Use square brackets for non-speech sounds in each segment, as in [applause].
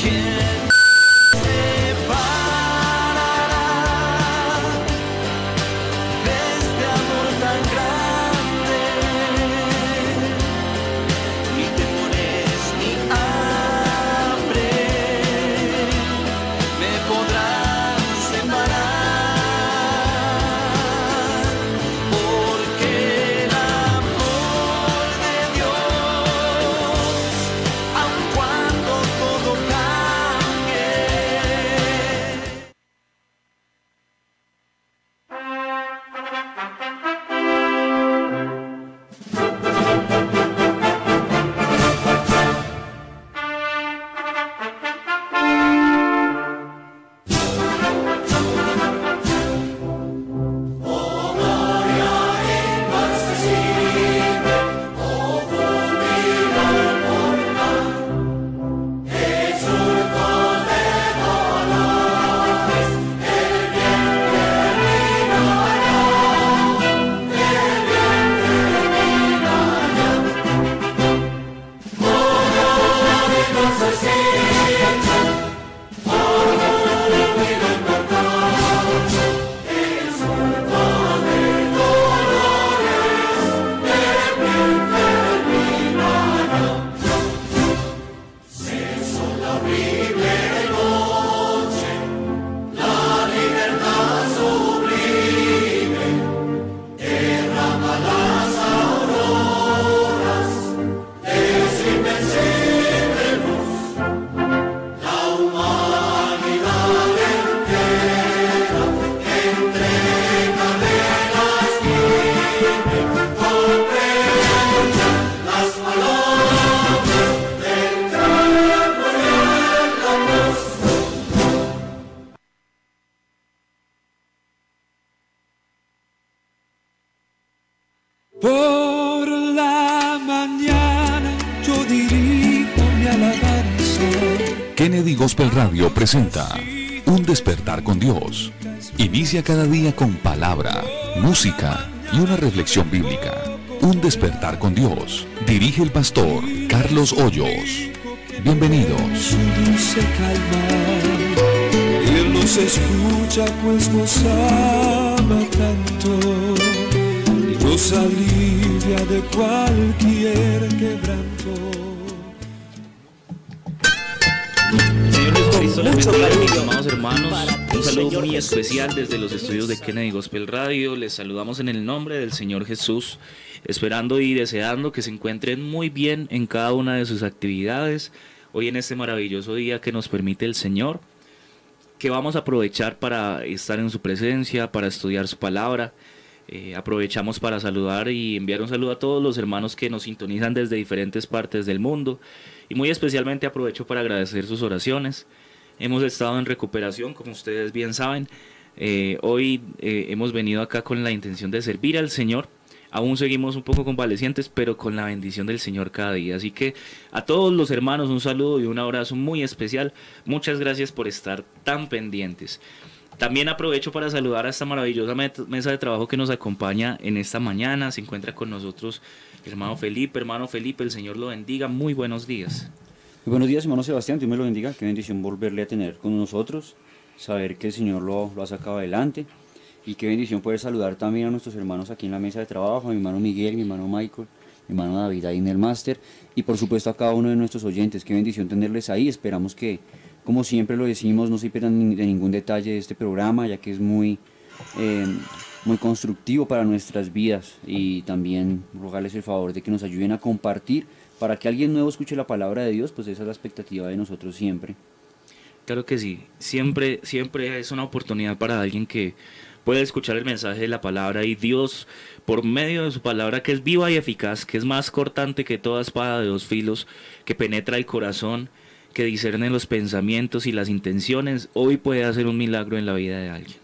Gospel Inicia cada día con palabra, música y una reflexión bíblica. Un despertar con Dios. Dirige el pastor Carlos Hoyos. Bienvenidos. Amados hermanos. Un saludo muy especial desde los estudios de Kennedy Gospel Radio. Les saludamos en el nombre del Señor Jesús, esperando y deseando que se encuentren muy bien en cada una de sus actividades. Hoy en este maravilloso día que nos permite el Señor, que vamos a aprovechar para estar en su presencia, para estudiar su palabra. Eh, aprovechamos para saludar y enviar un saludo a todos los hermanos que nos sintonizan desde diferentes partes del mundo. Y muy especialmente aprovecho para agradecer sus oraciones. Hemos estado en recuperación, como ustedes bien saben. Eh, hoy eh, hemos venido acá con la intención de servir al Señor. Aún seguimos un poco convalecientes, pero con la bendición del Señor cada día. Así que a todos los hermanos un saludo y un abrazo muy especial. Muchas gracias por estar tan pendientes. También aprovecho para saludar a esta maravillosa mesa de trabajo que nos acompaña en esta mañana. Se encuentra con nosotros hermano Felipe. Hermano Felipe, el Señor lo bendiga. Muy buenos días buenos días, hermano Sebastián, Dios me lo bendiga, qué bendición volverle a tener con nosotros, saber que el Señor lo, lo ha sacado adelante. Y qué bendición poder saludar también a nuestros hermanos aquí en la mesa de trabajo, mi hermano Miguel, mi hermano Michael, mi hermano David ahí en el máster y por supuesto a cada uno de nuestros oyentes, qué bendición tenerles ahí, esperamos que como siempre lo decimos, no se pierdan de ningún detalle de este programa, ya que es muy, eh, muy constructivo para nuestras vidas. Y también rogarles el favor de que nos ayuden a compartir para que alguien nuevo escuche la palabra de Dios, pues esa es la expectativa de nosotros siempre. Claro que sí, siempre, siempre es una oportunidad para alguien que puede escuchar el mensaje de la palabra y Dios, por medio de su palabra que es viva y eficaz, que es más cortante que toda espada de dos filos, que penetra el corazón, que discerne los pensamientos y las intenciones, hoy puede hacer un milagro en la vida de alguien.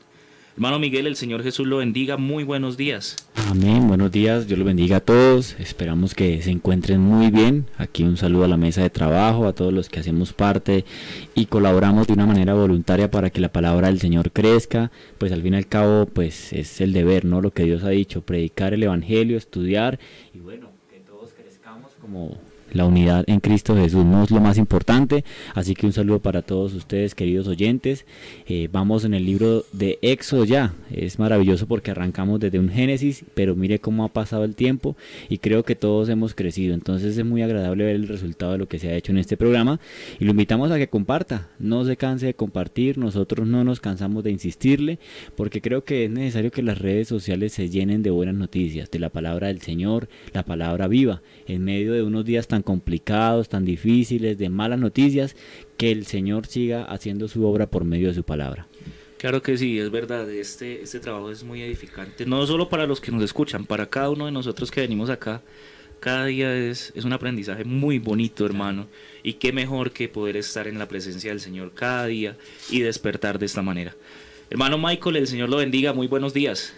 Hermano Miguel, el Señor Jesús lo bendiga. Muy buenos días. Amén, buenos días. Dios lo bendiga a todos. Esperamos que se encuentren muy bien. Aquí un saludo a la mesa de trabajo, a todos los que hacemos parte y colaboramos de una manera voluntaria para que la palabra del Señor crezca. Pues al fin y al cabo, pues es el deber, ¿no? Lo que Dios ha dicho, predicar el Evangelio, estudiar y bueno, que todos crezcamos como la unidad en Cristo Jesús no es lo más importante. Así que un saludo para todos ustedes, queridos oyentes. Eh, vamos en el libro de Éxodo ya. Es maravilloso porque arrancamos desde un Génesis, pero mire cómo ha pasado el tiempo y creo que todos hemos crecido. Entonces es muy agradable ver el resultado de lo que se ha hecho en este programa y lo invitamos a que comparta. No se canse de compartir. Nosotros no nos cansamos de insistirle porque creo que es necesario que las redes sociales se llenen de buenas noticias, de la palabra del Señor, la palabra viva, en medio de unos días tan complicados, tan difíciles, de malas noticias, que el Señor siga haciendo su obra por medio de su palabra. Claro que sí, es verdad, este, este trabajo es muy edificante, no solo para los que nos escuchan, para cada uno de nosotros que venimos acá, cada día es, es un aprendizaje muy bonito, hermano, y qué mejor que poder estar en la presencia del Señor cada día y despertar de esta manera. Hermano Michael, el Señor lo bendiga, muy buenos días.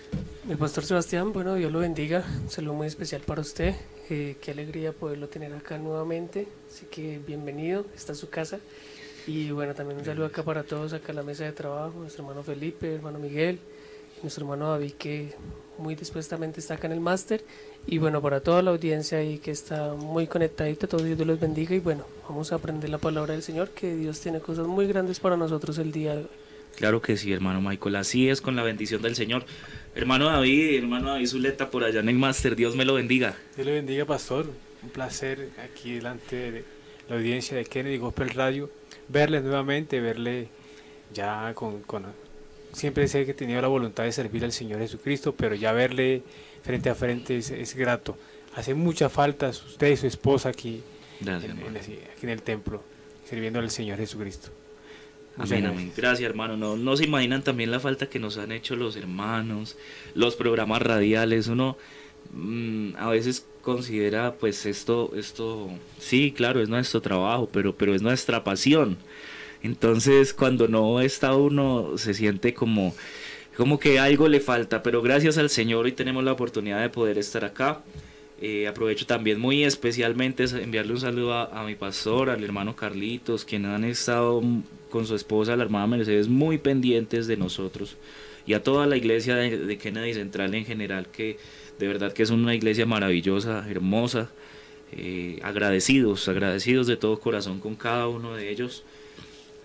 El pastor Sebastián, bueno, Dios lo bendiga, un saludo muy especial para usted, eh, qué alegría poderlo tener acá nuevamente, así que bienvenido, está su casa. Y bueno, también un saludo acá para todos, acá en la mesa de trabajo, nuestro hermano Felipe, hermano Miguel, nuestro hermano David que muy dispuestamente está acá en el máster. Y bueno, para toda la audiencia ahí que está muy conectadita, todo Dios los bendiga. Y bueno, vamos a aprender la palabra del Señor, que Dios tiene cosas muy grandes para nosotros el día de hoy. Claro que sí, hermano Michael, así es con la bendición del Señor. Hermano David, hermano David Zuleta, por allá en el máster, Dios me lo bendiga. Dios le bendiga, pastor. Un placer aquí delante de la audiencia de Kennedy Gospel Radio, verle nuevamente, verle ya con, con siempre sé que he tenido la voluntad de servir al Señor Jesucristo, pero ya verle frente a frente es, es grato. Hace mucha falta usted y su esposa aquí, Gracias, en, aquí en el templo, sirviendo al Señor Jesucristo. Amén, amén. Gracias, hermano. No, no se imaginan también la falta que nos han hecho los hermanos, los programas radiales. Uno mm, a veces considera, pues esto, esto, sí, claro, es nuestro trabajo, pero, pero es nuestra pasión. Entonces, cuando no está uno, se siente como, como que algo le falta. Pero gracias al Señor hoy tenemos la oportunidad de poder estar acá. Eh, aprovecho también muy especialmente es enviarle un saludo a, a mi pastor, al hermano Carlitos, quienes han estado con su esposa, la hermana Mercedes, muy pendientes de nosotros y a toda la iglesia de, de Kennedy Central en general, que de verdad que es una iglesia maravillosa, hermosa, eh, agradecidos, agradecidos de todo corazón con cada uno de ellos.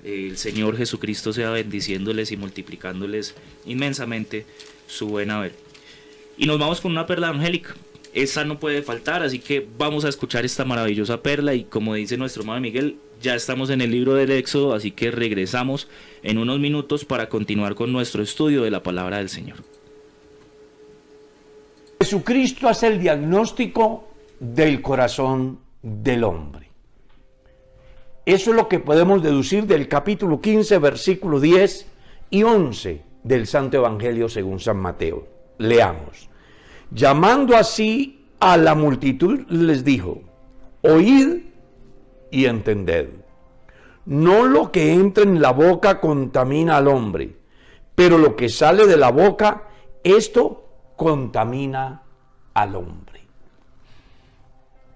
El Señor Jesucristo sea bendiciéndoles y multiplicándoles inmensamente su buen haber. Y nos vamos con una perla angélica. Esa no puede faltar, así que vamos a escuchar esta maravillosa perla y como dice nuestro hermano Miguel, ya estamos en el libro del Éxodo, así que regresamos en unos minutos para continuar con nuestro estudio de la palabra del Señor. Jesucristo hace el diagnóstico del corazón del hombre. Eso es lo que podemos deducir del capítulo 15, versículo 10 y 11 del Santo Evangelio según San Mateo. Leamos. Llamando así a la multitud les dijo, oíd y entended. No lo que entra en la boca contamina al hombre, pero lo que sale de la boca, esto contamina al hombre.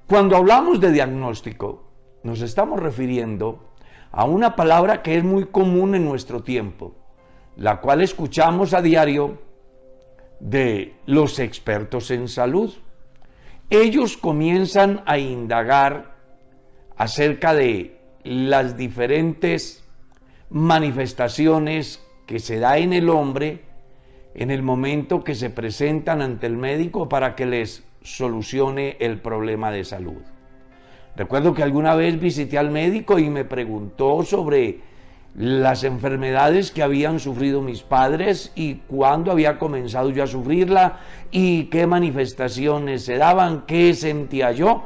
Cuando hablamos de diagnóstico, nos estamos refiriendo a una palabra que es muy común en nuestro tiempo, la cual escuchamos a diario de los expertos en salud. Ellos comienzan a indagar acerca de las diferentes manifestaciones que se da en el hombre en el momento que se presentan ante el médico para que les solucione el problema de salud. Recuerdo que alguna vez visité al médico y me preguntó sobre las enfermedades que habían sufrido mis padres y cuándo había comenzado yo a sufrirla y qué manifestaciones se daban, qué sentía yo.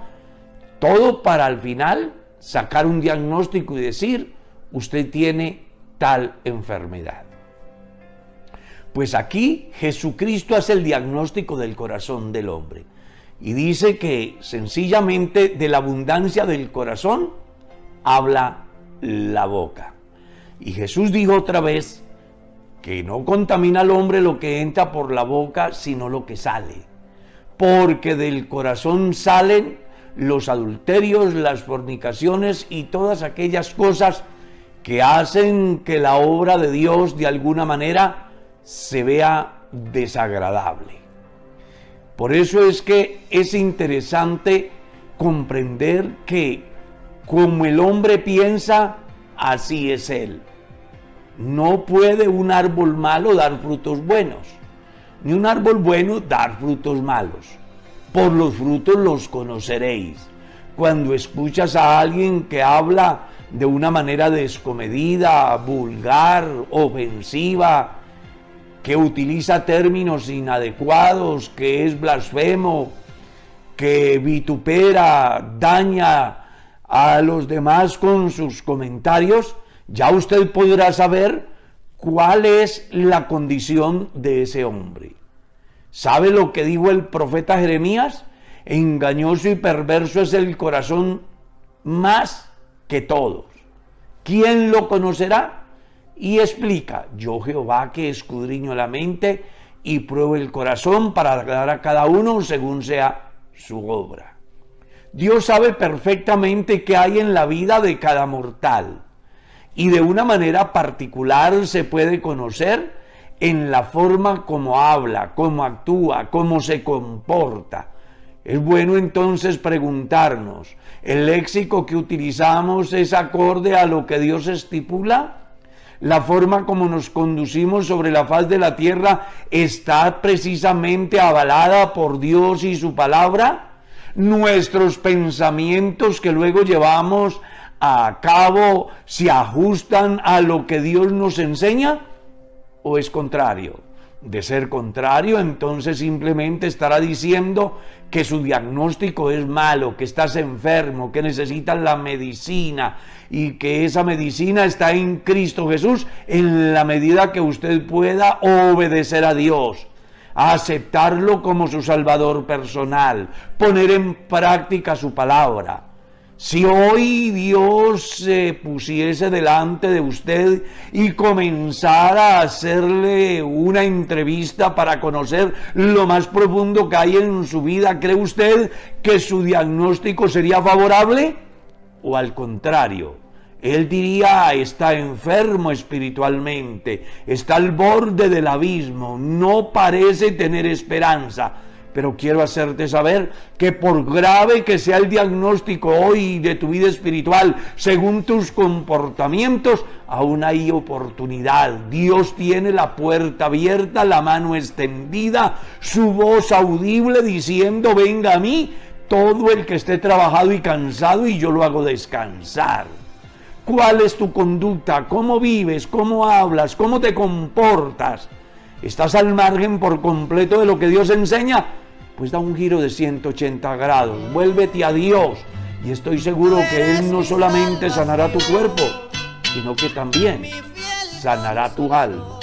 Todo para al final sacar un diagnóstico y decir, usted tiene tal enfermedad. Pues aquí Jesucristo hace el diagnóstico del corazón del hombre y dice que sencillamente de la abundancia del corazón habla la boca. Y Jesús dijo otra vez que no contamina al hombre lo que entra por la boca, sino lo que sale. Porque del corazón salen los adulterios, las fornicaciones y todas aquellas cosas que hacen que la obra de Dios de alguna manera se vea desagradable. Por eso es que es interesante comprender que como el hombre piensa, así es él. No puede un árbol malo dar frutos buenos, ni un árbol bueno dar frutos malos. Por los frutos los conoceréis. Cuando escuchas a alguien que habla de una manera descomedida, vulgar, ofensiva, que utiliza términos inadecuados, que es blasfemo, que vitupera, daña a los demás con sus comentarios, ya usted podrá saber cuál es la condición de ese hombre. ¿Sabe lo que dijo el profeta Jeremías? Engañoso y perverso es el corazón más que todos. ¿Quién lo conocerá? Y explica, yo Jehová que escudriño la mente y pruebo el corazón para dar a cada uno según sea su obra. Dios sabe perfectamente qué hay en la vida de cada mortal y de una manera particular se puede conocer en la forma como habla, cómo actúa, cómo se comporta. Es bueno entonces preguntarnos, ¿el léxico que utilizamos es acorde a lo que Dios estipula? ¿La forma como nos conducimos sobre la faz de la tierra está precisamente avalada por Dios y su palabra? ¿Nuestros pensamientos que luego llevamos a cabo se ajustan a lo que Dios nos enseña o es contrario? De ser contrario, entonces simplemente estará diciendo que su diagnóstico es malo, que estás enfermo, que necesitas la medicina y que esa medicina está en Cristo Jesús en la medida que usted pueda obedecer a Dios aceptarlo como su Salvador personal, poner en práctica su palabra. Si hoy Dios se pusiese delante de usted y comenzara a hacerle una entrevista para conocer lo más profundo que hay en su vida, ¿cree usted que su diagnóstico sería favorable? ¿O al contrario? Él diría, está enfermo espiritualmente, está al borde del abismo, no parece tener esperanza pero quiero hacerte saber que por grave que sea el diagnóstico hoy de tu vida espiritual, según tus comportamientos, aún hay oportunidad. Dios tiene la puerta abierta, la mano extendida, su voz audible diciendo, venga a mí todo el que esté trabajado y cansado y yo lo hago descansar. ¿Cuál es tu conducta? ¿Cómo vives? ¿Cómo hablas? ¿Cómo te comportas? ¿Estás al margen por completo de lo que Dios enseña? Pues da un giro de 180 grados. Vuélvete a Dios y estoy seguro que Él no solamente sanará tu cuerpo, sino que también sanará tu alma.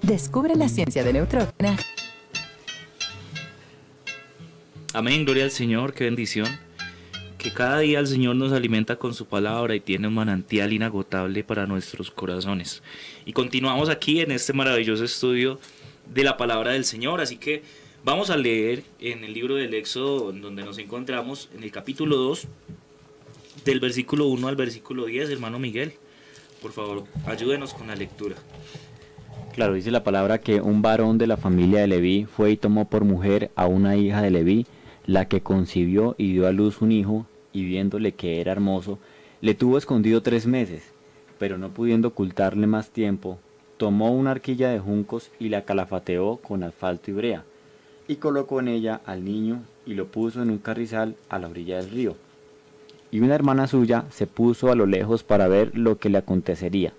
Descubre la ciencia de Neutrógena. Amén, gloria al Señor, qué bendición que cada día el Señor nos alimenta con su palabra y tiene un manantial inagotable para nuestros corazones. Y continuamos aquí en este maravilloso estudio de la palabra del Señor, así que vamos a leer en el libro del Éxodo donde nos encontramos, en el capítulo 2, del versículo 1 al versículo 10, hermano Miguel. Por favor, ayúdenos con la lectura. Claro, dice la palabra que un varón de la familia de Leví fue y tomó por mujer a una hija de Leví, la que concibió y dio a luz un hijo, y viéndole que era hermoso, le tuvo escondido tres meses, pero no pudiendo ocultarle más tiempo, tomó una arquilla de juncos y la calafateó con asfalto y brea, y colocó en ella al niño y lo puso en un carrizal a la orilla del río. Y una hermana suya se puso a lo lejos para ver lo que le acontecería,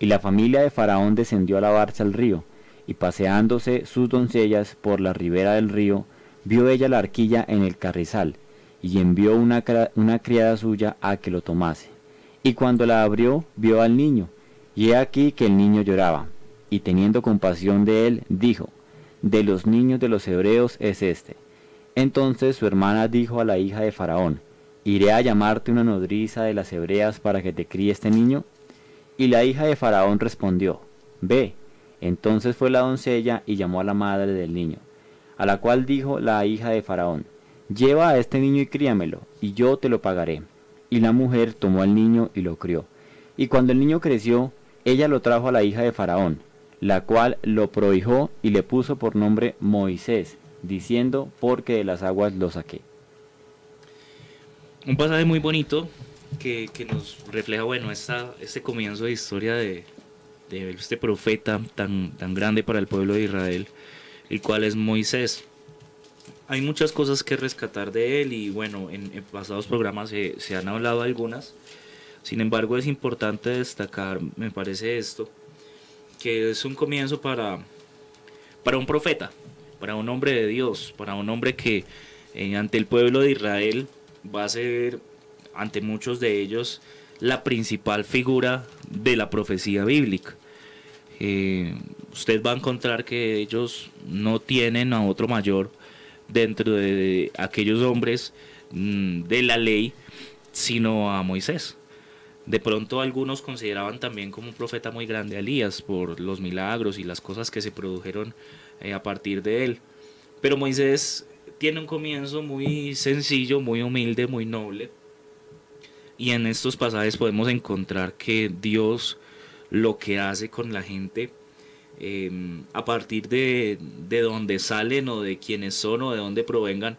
y la familia de Faraón descendió a lavarse al río, y paseándose sus doncellas por la ribera del río, vio ella la arquilla en el carrizal, y envió una, una criada suya a que lo tomase. Y cuando la abrió, vio al niño, y he aquí que el niño lloraba, y teniendo compasión de él, dijo, De los niños de los hebreos es este. Entonces su hermana dijo a la hija de Faraón, ¿Iré a llamarte una nodriza de las hebreas para que te críe este niño? Y la hija de Faraón respondió, Ve. Entonces fue la doncella y llamó a la madre del niño a la cual dijo la hija de Faraón, Lleva a este niño y críamelo, y yo te lo pagaré. Y la mujer tomó al niño y lo crió. Y cuando el niño creció, ella lo trajo a la hija de Faraón, la cual lo prohijó y le puso por nombre Moisés, diciendo, porque de las aguas lo saqué. Un pasaje muy bonito que, que nos refleja, bueno, esta, este comienzo de historia de, de este profeta tan, tan grande para el pueblo de Israel, el cual es Moisés. Hay muchas cosas que rescatar de él y bueno, en, pasados programas se, se han hablado algunas. Sin embargo, es importante destacar, me parece esto, que es un comienzo para, para un profeta, para un hombre de Dios, para un hombre que eh, ante el pueblo de Israel va a ser, ante muchos de ellos, la principal figura de la profecía bíblica. Eh, usted va a encontrar que ellos no tienen a otro mayor dentro de aquellos hombres mm, de la ley, sino a Moisés. De pronto algunos consideraban también como un profeta muy grande a Elías por los milagros y las cosas que se produjeron eh, a partir de él. Pero Moisés tiene un comienzo muy sencillo, muy humilde, muy noble. Y en estos pasajes podemos encontrar que Dios lo que hace con la gente eh, a partir de, de donde salen o de quiénes son o de dónde provengan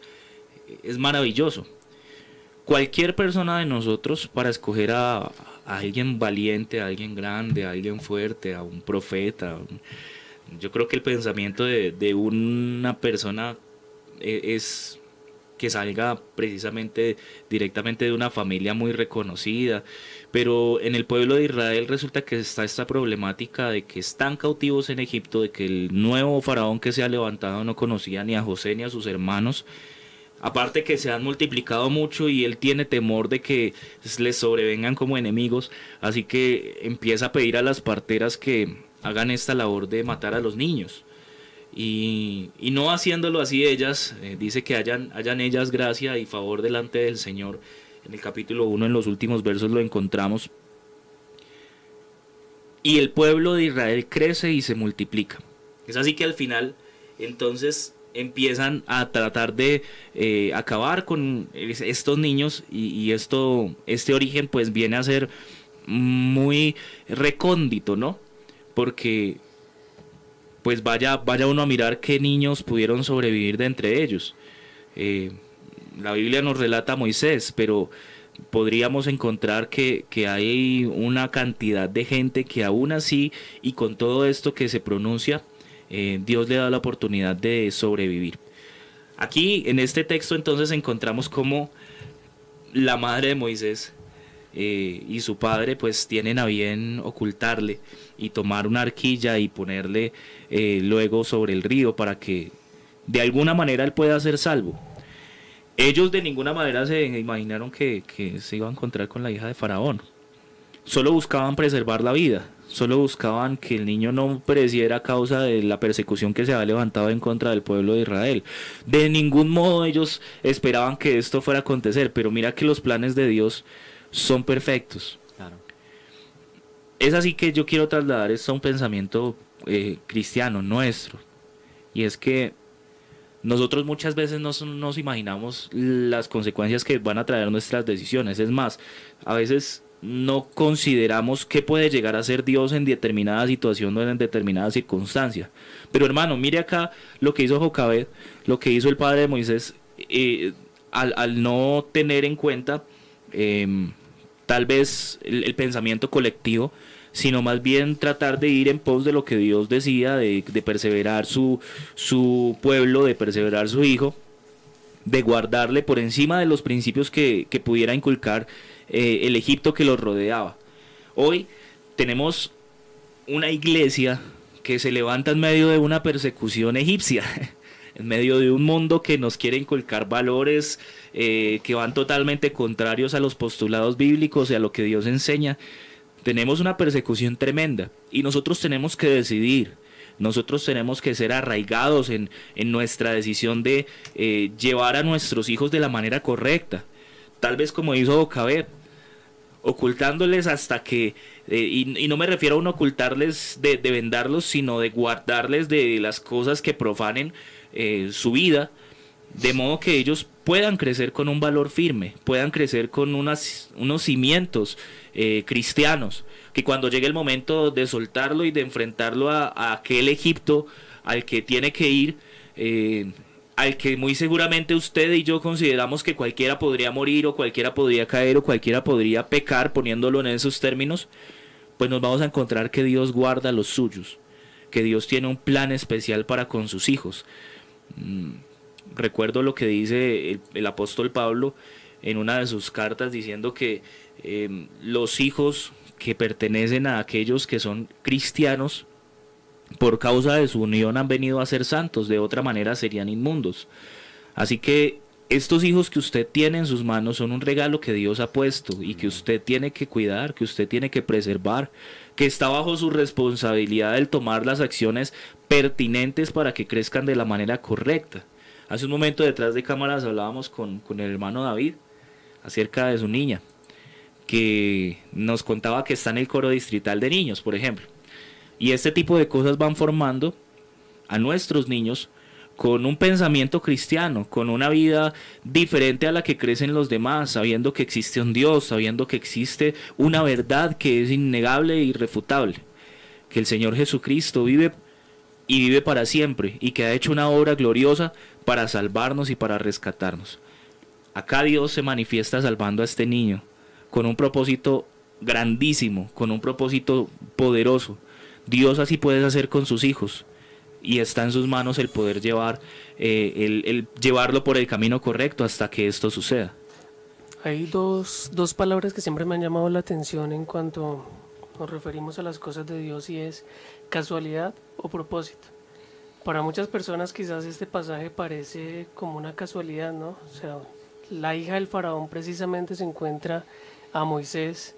es maravilloso. Cualquier persona de nosotros para escoger a, alguien valiente, a alguien grande, a alguien fuerte, a un profeta, yo creo que el pensamiento de, de una persona eh, es que salga precisamente directamente de una familia muy reconocida, pero en el pueblo de Israel resulta que está esta problemática de que están cautivos en Egipto, de que el nuevo faraón que se ha levantado no conocía ni a José ni a sus hermanos, aparte que se han multiplicado mucho y él tiene temor de que les sobrevengan como enemigos, así que empieza a pedir a las parteras que hagan esta labor de matar a los niños. Y, no haciéndolo así ellas, eh, dice que hayan, hayan ellas gracia y favor delante del Señor. En el capítulo 1, en los últimos versos lo encontramos. Y el pueblo de Israel crece y se multiplica. Es así que al final, entonces, empiezan a tratar de eh, acabar con es- estos niños y, y esto, este origen pues viene a ser muy recóndito, ¿no? Porque pues vaya, vaya uno a mirar qué niños pudieron sobrevivir de entre ellos. Eh, la Biblia nos relata a Moisés, pero podríamos encontrar que, que hay una cantidad de gente que aún así y con todo esto que se pronuncia, eh, Dios le da la oportunidad de sobrevivir. Aquí en este texto entonces encontramos cómo la madre de Moisés eh, y su padre pues tienen a bien ocultarle y tomar una arquilla y ponerle eh, luego sobre el río para que de alguna manera él pueda ser salvo. Ellos de ninguna manera se imaginaron que, que se iba a encontrar con la hija de Faraón. Solo buscaban preservar la vida, solo buscaban que el niño no pereciera a causa de la persecución que se había levantado en contra del pueblo de Israel. De ningún modo ellos esperaban que esto fuera a acontecer, pero mira que los planes de Dios son perfectos. Claro. Es así que yo quiero trasladar esto a un pensamiento eh, cristiano nuestro. Y es que nosotros muchas veces no nos imaginamos las consecuencias que van a traer nuestras decisiones. Es más, a veces no consideramos qué puede llegar a ser Dios en determinada situación o en determinada circunstancia. Pero hermano, mire acá lo que hizo Jocabed, lo que hizo el padre de Moisés, eh, al, no tener en cuenta em, tal vez el pensamiento colectivo, sino más bien tratar de ir en pos de lo que Dios decía, de, perseverar su, su pueblo, de perseverar su hijo, de guardarle por encima de los principios que, que pudiera inculcar eh, el Egipto que los rodeaba. Hoy tenemos una iglesia que se levanta en medio de una persecución egipcia, [laughs] en medio de un mundo que nos quiere inculcar valores eh, que van totalmente contrarios a los postulados bíblicos y a lo que Dios enseña. Tenemos una persecución tremenda y nosotros tenemos que decidir. Nosotros tenemos que ser arraigados en, en nuestra decisión de eh, llevar a nuestros hijos de la manera correcta. Tal vez como hizo Bocabet, ocultándoles hasta que, eh, y, no me refiero a un ocultarles de, de vendarlos, sino de guardarles de las cosas que profanen eh, su vida, de modo que ellos puedan crecer con un valor firme, puedan crecer con unas, unos cimientos eh, cristianos, que cuando llegue el momento de soltarlo y de enfrentarlo a, aquel Egipto al que tiene que ir, eh, al que muy seguramente usted y yo consideramos que cualquiera podría morir o cualquiera podría caer o cualquiera podría pecar poniéndolo en esos términos, pues nos vamos a encontrar que Dios guarda los suyos, que Dios tiene un plan especial para con sus hijos. Mm, recuerdo lo que dice el, apóstol Pablo en una de sus cartas diciendo que em, los hijos que pertenecen a aquellos que son cristianos, por causa de su unión han venido a ser santos, de otra manera serían inmundos. Así que estos hijos que usted tiene en sus manos son un regalo que Dios ha puesto y que usted tiene que cuidar, que usted tiene que preservar, que está bajo su responsabilidad el tomar las acciones pertinentes para que crezcan de la manera correcta. Hace un momento detrás de cámaras hablábamos con, el hermano David acerca de su niña, que nos contaba que está en el coro distrital de niños, por ejemplo. Y este tipo de cosas van formando a nuestros niños con un pensamiento cristiano, con una vida diferente a la que crecen los demás, sabiendo que existe un Dios, sabiendo que existe una verdad que es innegable e irrefutable, que el Señor Jesucristo vive y vive para siempre y que ha hecho una obra gloriosa para salvarnos y para rescatarnos. Acá Dios se manifiesta salvando a este niño con un propósito grandísimo, con un propósito poderoso. Dios así puede hacer con sus hijos y está en sus manos el poder llevar eh, el, llevarlo por el camino correcto hasta que esto suceda. Hay dos, dos palabras que siempre me han llamado la atención en cuanto nos referimos a las cosas de Dios y es casualidad o propósito. Para muchas personas quizás este pasaje parece como una casualidad, ¿no? O sea, la hija del faraón precisamente se encuentra a Moisés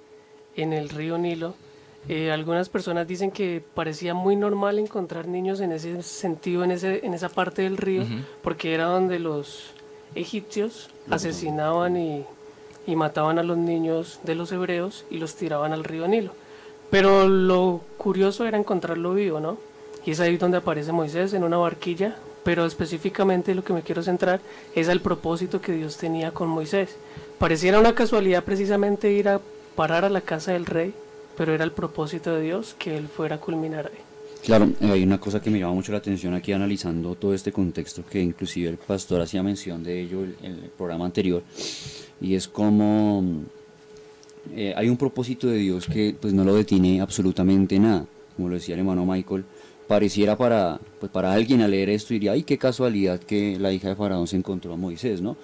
en el río Nilo. Eh, algunas personas dicen que parecía muy normal encontrar niños en ese sentido, en, ese, en esa parte del río, porque era donde los egipcios asesinaban y, y mataban a los niños de los hebreos y los tiraban al río Nilo. Pero lo curioso era encontrarlo vivo, ¿no? Y es ahí donde aparece Moisés en una barquilla, pero específicamente lo que me quiero centrar es al propósito que Dios tenía con Moisés. Pareciera una casualidad precisamente ir a parar a la casa del rey, pero era el propósito de Dios que él fuera a culminar ahí. Claro, eh, hay una cosa que me llama mucho la atención aquí analizando todo este contexto, que inclusive el pastor hacía mención de ello en el programa anterior, y es como eh, hay un propósito de Dios que pues no lo detiene absolutamente nada, como lo decía el hermano Michael, pareciera para, pues, para alguien al leer esto diría, ay, qué casualidad que la hija de Faraón se encontró a Moisés, ¿no?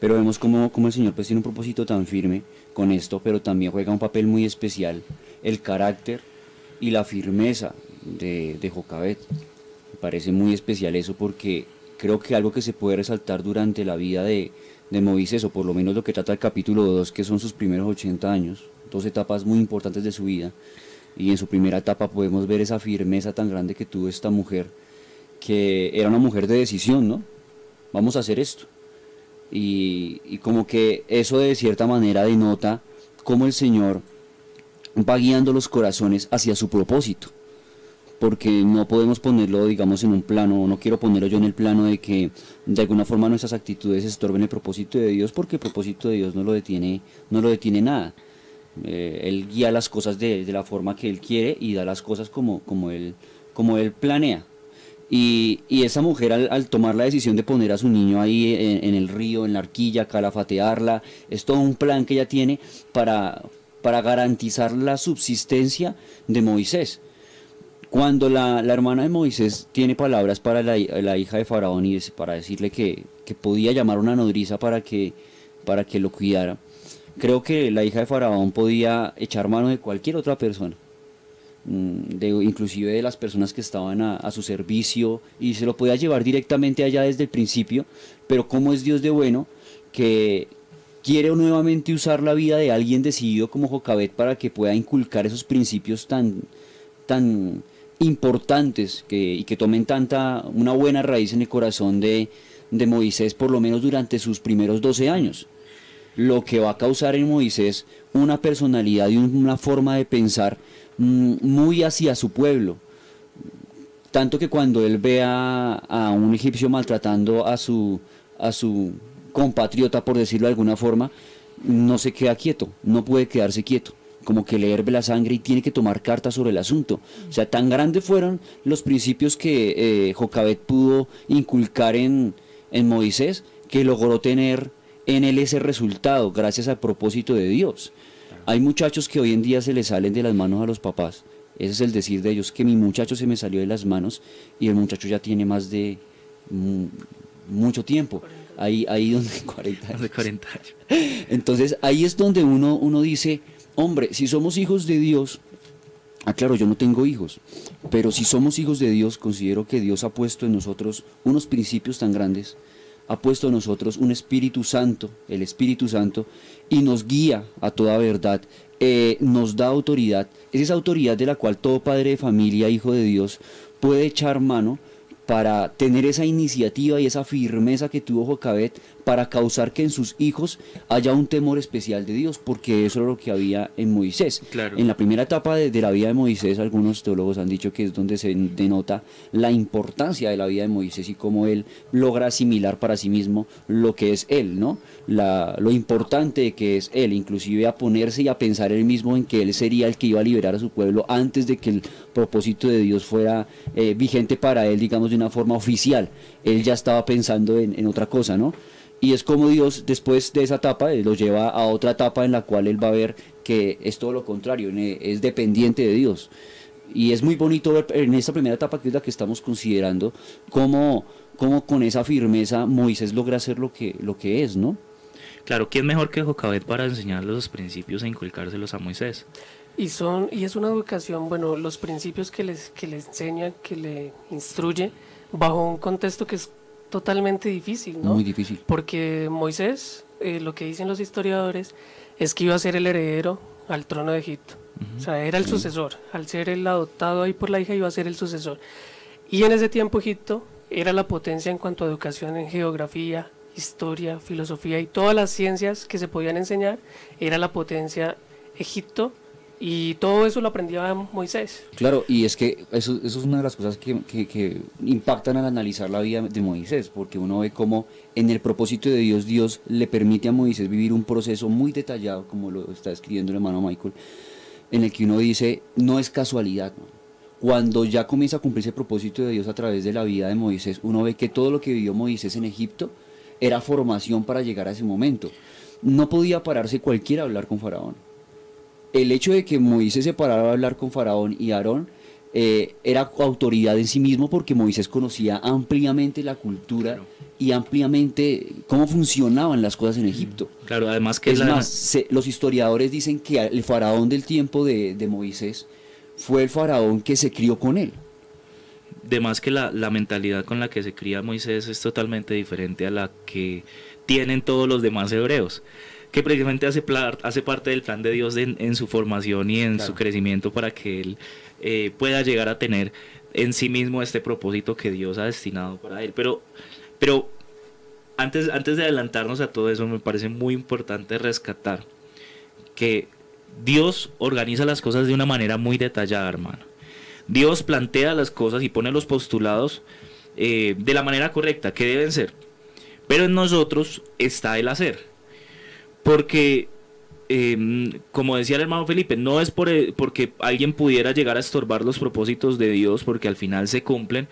Pero vemos como, como el Señor pues tiene un propósito tan firme con esto, pero también juega un papel muy especial el carácter y la firmeza de, de Jocabet. Me parece muy especial eso porque creo que algo que se puede resaltar durante la vida de, de Moisés, o por lo menos lo que trata el capítulo 2, que son sus primeros 80 años, dos etapas muy importantes de su vida, y en su primera etapa podemos ver esa firmeza tan grande que tuvo esta mujer, que era una mujer de decisión, ¿no? Vamos a hacer esto. Y, como que eso de cierta manera denota cómo el Señor va guiando los corazones hacia su propósito porque no podemos ponerlo, digamos, en un plano, no quiero ponerlo yo en el plano de que de alguna forma nuestras actitudes estorben el propósito de Dios, porque el propósito de Dios no lo detiene, no lo detiene nada. Eh, él guía las cosas de, la forma que Él quiere y da las cosas como, él, planea. Y, esa mujer al, tomar la decisión de poner a su niño ahí en, el río, en la arquilla, calafatearla, es todo un plan que ella tiene para, garantizar la subsistencia de Moisés. Cuando la, hermana de Moisés tiene palabras para la, hija de Faraón y para decirle que, podía llamar una nodriza para que, para que lo cuidara, creo que la hija de Faraón podía echar mano de cualquier otra persona, mm, inclusive de las personas que estaban a, su servicio, y se lo podía llevar directamente allá desde el principio, pero como es Dios de bueno, que quiere nuevamente usar la vida de alguien decidido como Jocabet para que pueda inculcar esos principios tan, tan importantes y que tomen tanta, una buena raíz en el corazón de, de Moisés, por lo menos durante sus primeros 12 años. Lo que va a causar en Moisés una personalidad y una forma de pensar mm, muy hacia su pueblo. Tanto que cuando él ve a, un egipcio maltratando a su, a su compatriota, por decirlo de alguna forma, no se queda quieto, no puede quedarse quieto como que le herbe la sangre y tiene que tomar cartas sobre el asunto. O sea, tan grandes fueron los principios que eh, Jocabet pudo inculcar en, en Moisés que logró tener en él ese resultado gracias al propósito de Dios. Hay muchachos que hoy en día se les salen de las manos a los papás. Ese es el decir de ellos, que mi muchacho se me salió de las manos y el muchacho ya tiene más de mm, mucho tiempo. Ahí, ahí donde 40 Hace 40 años. Entonces ahí es donde uno, uno dice, hombre, si somos hijos de Dios, ah, claro, yo no tengo hijos, pero si somos hijos de Dios, considero que Dios ha puesto en nosotros unos principios tan grandes, ha puesto en nosotros un Espíritu Santo, el Espíritu Santo, y nos guía a toda verdad, eh, nos da autoridad, es esa autoridad de la cual todo padre de familia, hijo de Dios, puede echar mano para tener esa iniciativa y esa firmeza que tuvo Jocabet para causar que en sus hijos haya un temor especial de Dios, porque eso era lo que había en Moisés. Claro. En la primera etapa de, de la vida de Moisés, algunos teólogos han dicho que es donde se denota la importancia de la vida de Moisés y cómo él logra asimilar para sí mismo lo que es él, ¿no? La, lo importante que es él, inclusive a ponerse y a pensar él mismo en que él sería el que iba a liberar a su pueblo antes de que el propósito de Dios fuera eh, vigente para él, digamos, de una forma oficial. Él ya estaba pensando en, en otra cosa, ¿no? Y es como Dios después de esa etapa eh, lo lleva a otra etapa en la cual él va a ver que es todo lo contrario, ne- es dependiente de Dios. Y es muy bonito ver en esta primera etapa, que es la que estamos considerando, cómo, cómo con esa firmeza Moisés logra hacer lo que, lo que es, ¿no? Claro, ¿quién mejor que Jocabet para enseñar los principios e inculcárselos a Moisés? Y son y es una educación, bueno, los principios que les que le enseña, que le instruye bajo un contexto que es totalmente difícil, ¿no? Muy difícil. Porque Moisés, eh, lo que dicen los historiadores, es que iba a ser el heredero al trono de Egipto. O sea, era el sucesor. Al ser el adoptado ahí por la hija, iba a ser el sucesor. Y en ese tiempo Egipto era la potencia en cuanto a educación en geografía, historia, filosofía y todas las ciencias que se podían enseñar. Era la potencia Egipto y todo eso lo aprendía Moisés. Claro, y es que eso, es una de las cosas que, impactan al analizar la vida de Moisés, porque uno ve cómo en el propósito de Dios, Dios le permite a Moisés vivir un proceso muy detallado, como lo está escribiendo el hermano Michael, en el que uno dice, no es casualidad. Cuando ya comienza a cumplirse el propósito de Dios a través de la vida de Moisés, uno ve que todo lo que vivió Moisés en Egipto era formación para llegar a ese momento. No podía pararse cualquiera a hablar con Faraón el hecho de que Moisés se parara a hablar con Faraón y Aarón eh, era autoridad en sí mismo porque Moisés conocía ampliamente la cultura y ampliamente cómo funcionaban las cosas en Egipto. Claro, además que Es la- más, se- los historiadores dicen que el faraón del tiempo de, de Moisés fue el faraón que se crió con él. de más que la, la mentalidad con la que se cría Moisés es totalmente diferente a la que tienen todos los demás hebreos, que precisamente hace, parte del plan de Dios en, en su formación y en su crecimiento para que él eh, pueda llegar a tener en sí mismo este propósito que Dios ha destinado para él. Pero, pero antes, antes de adelantarnos a todo eso, me parece muy importante rescatar que Dios organiza las cosas de una manera muy detallada, hermano. Dios plantea las cosas y pone los postulados eh, de la manera correcta, que deben ser. Pero en nosotros está el hacer. Porque, eh, como decía el hermano Felipe, no es por, eh, porque alguien pudiera llegar a estorbar los propósitos de Dios, porque al final se cumplen,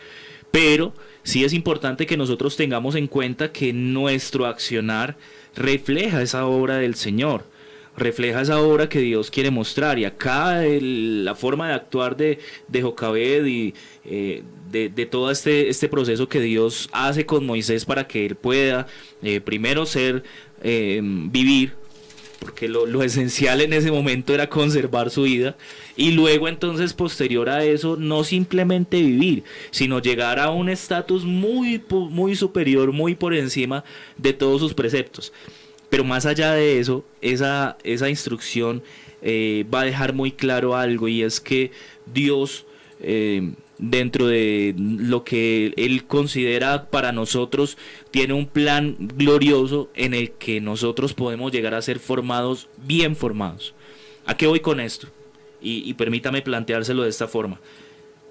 pero sí es importante que nosotros tengamos en cuenta que nuestro accionar refleja esa obra del Señor refleja esa obra que Dios quiere mostrar. Y acá la forma de actuar de, de Jocabed y eh, de, de todo este, este proceso que Dios hace con Moisés para que él pueda eh, primero ser, eh, vivir, porque lo, lo esencial en ese momento era conservar su vida, y luego entonces posterior a eso no simplemente vivir, sino llegar a un estatus muy, muy superior, muy por encima de todos sus preceptos. Pero más allá de eso, esa, esa instrucción eh, va a dejar muy claro algo y es que Dios, eh, dentro de lo que Él considera para nosotros, tiene un plan glorioso en el que nosotros podemos llegar a ser formados, bien formados. ¿A qué voy con esto? Y, permítame planteárselo de esta forma.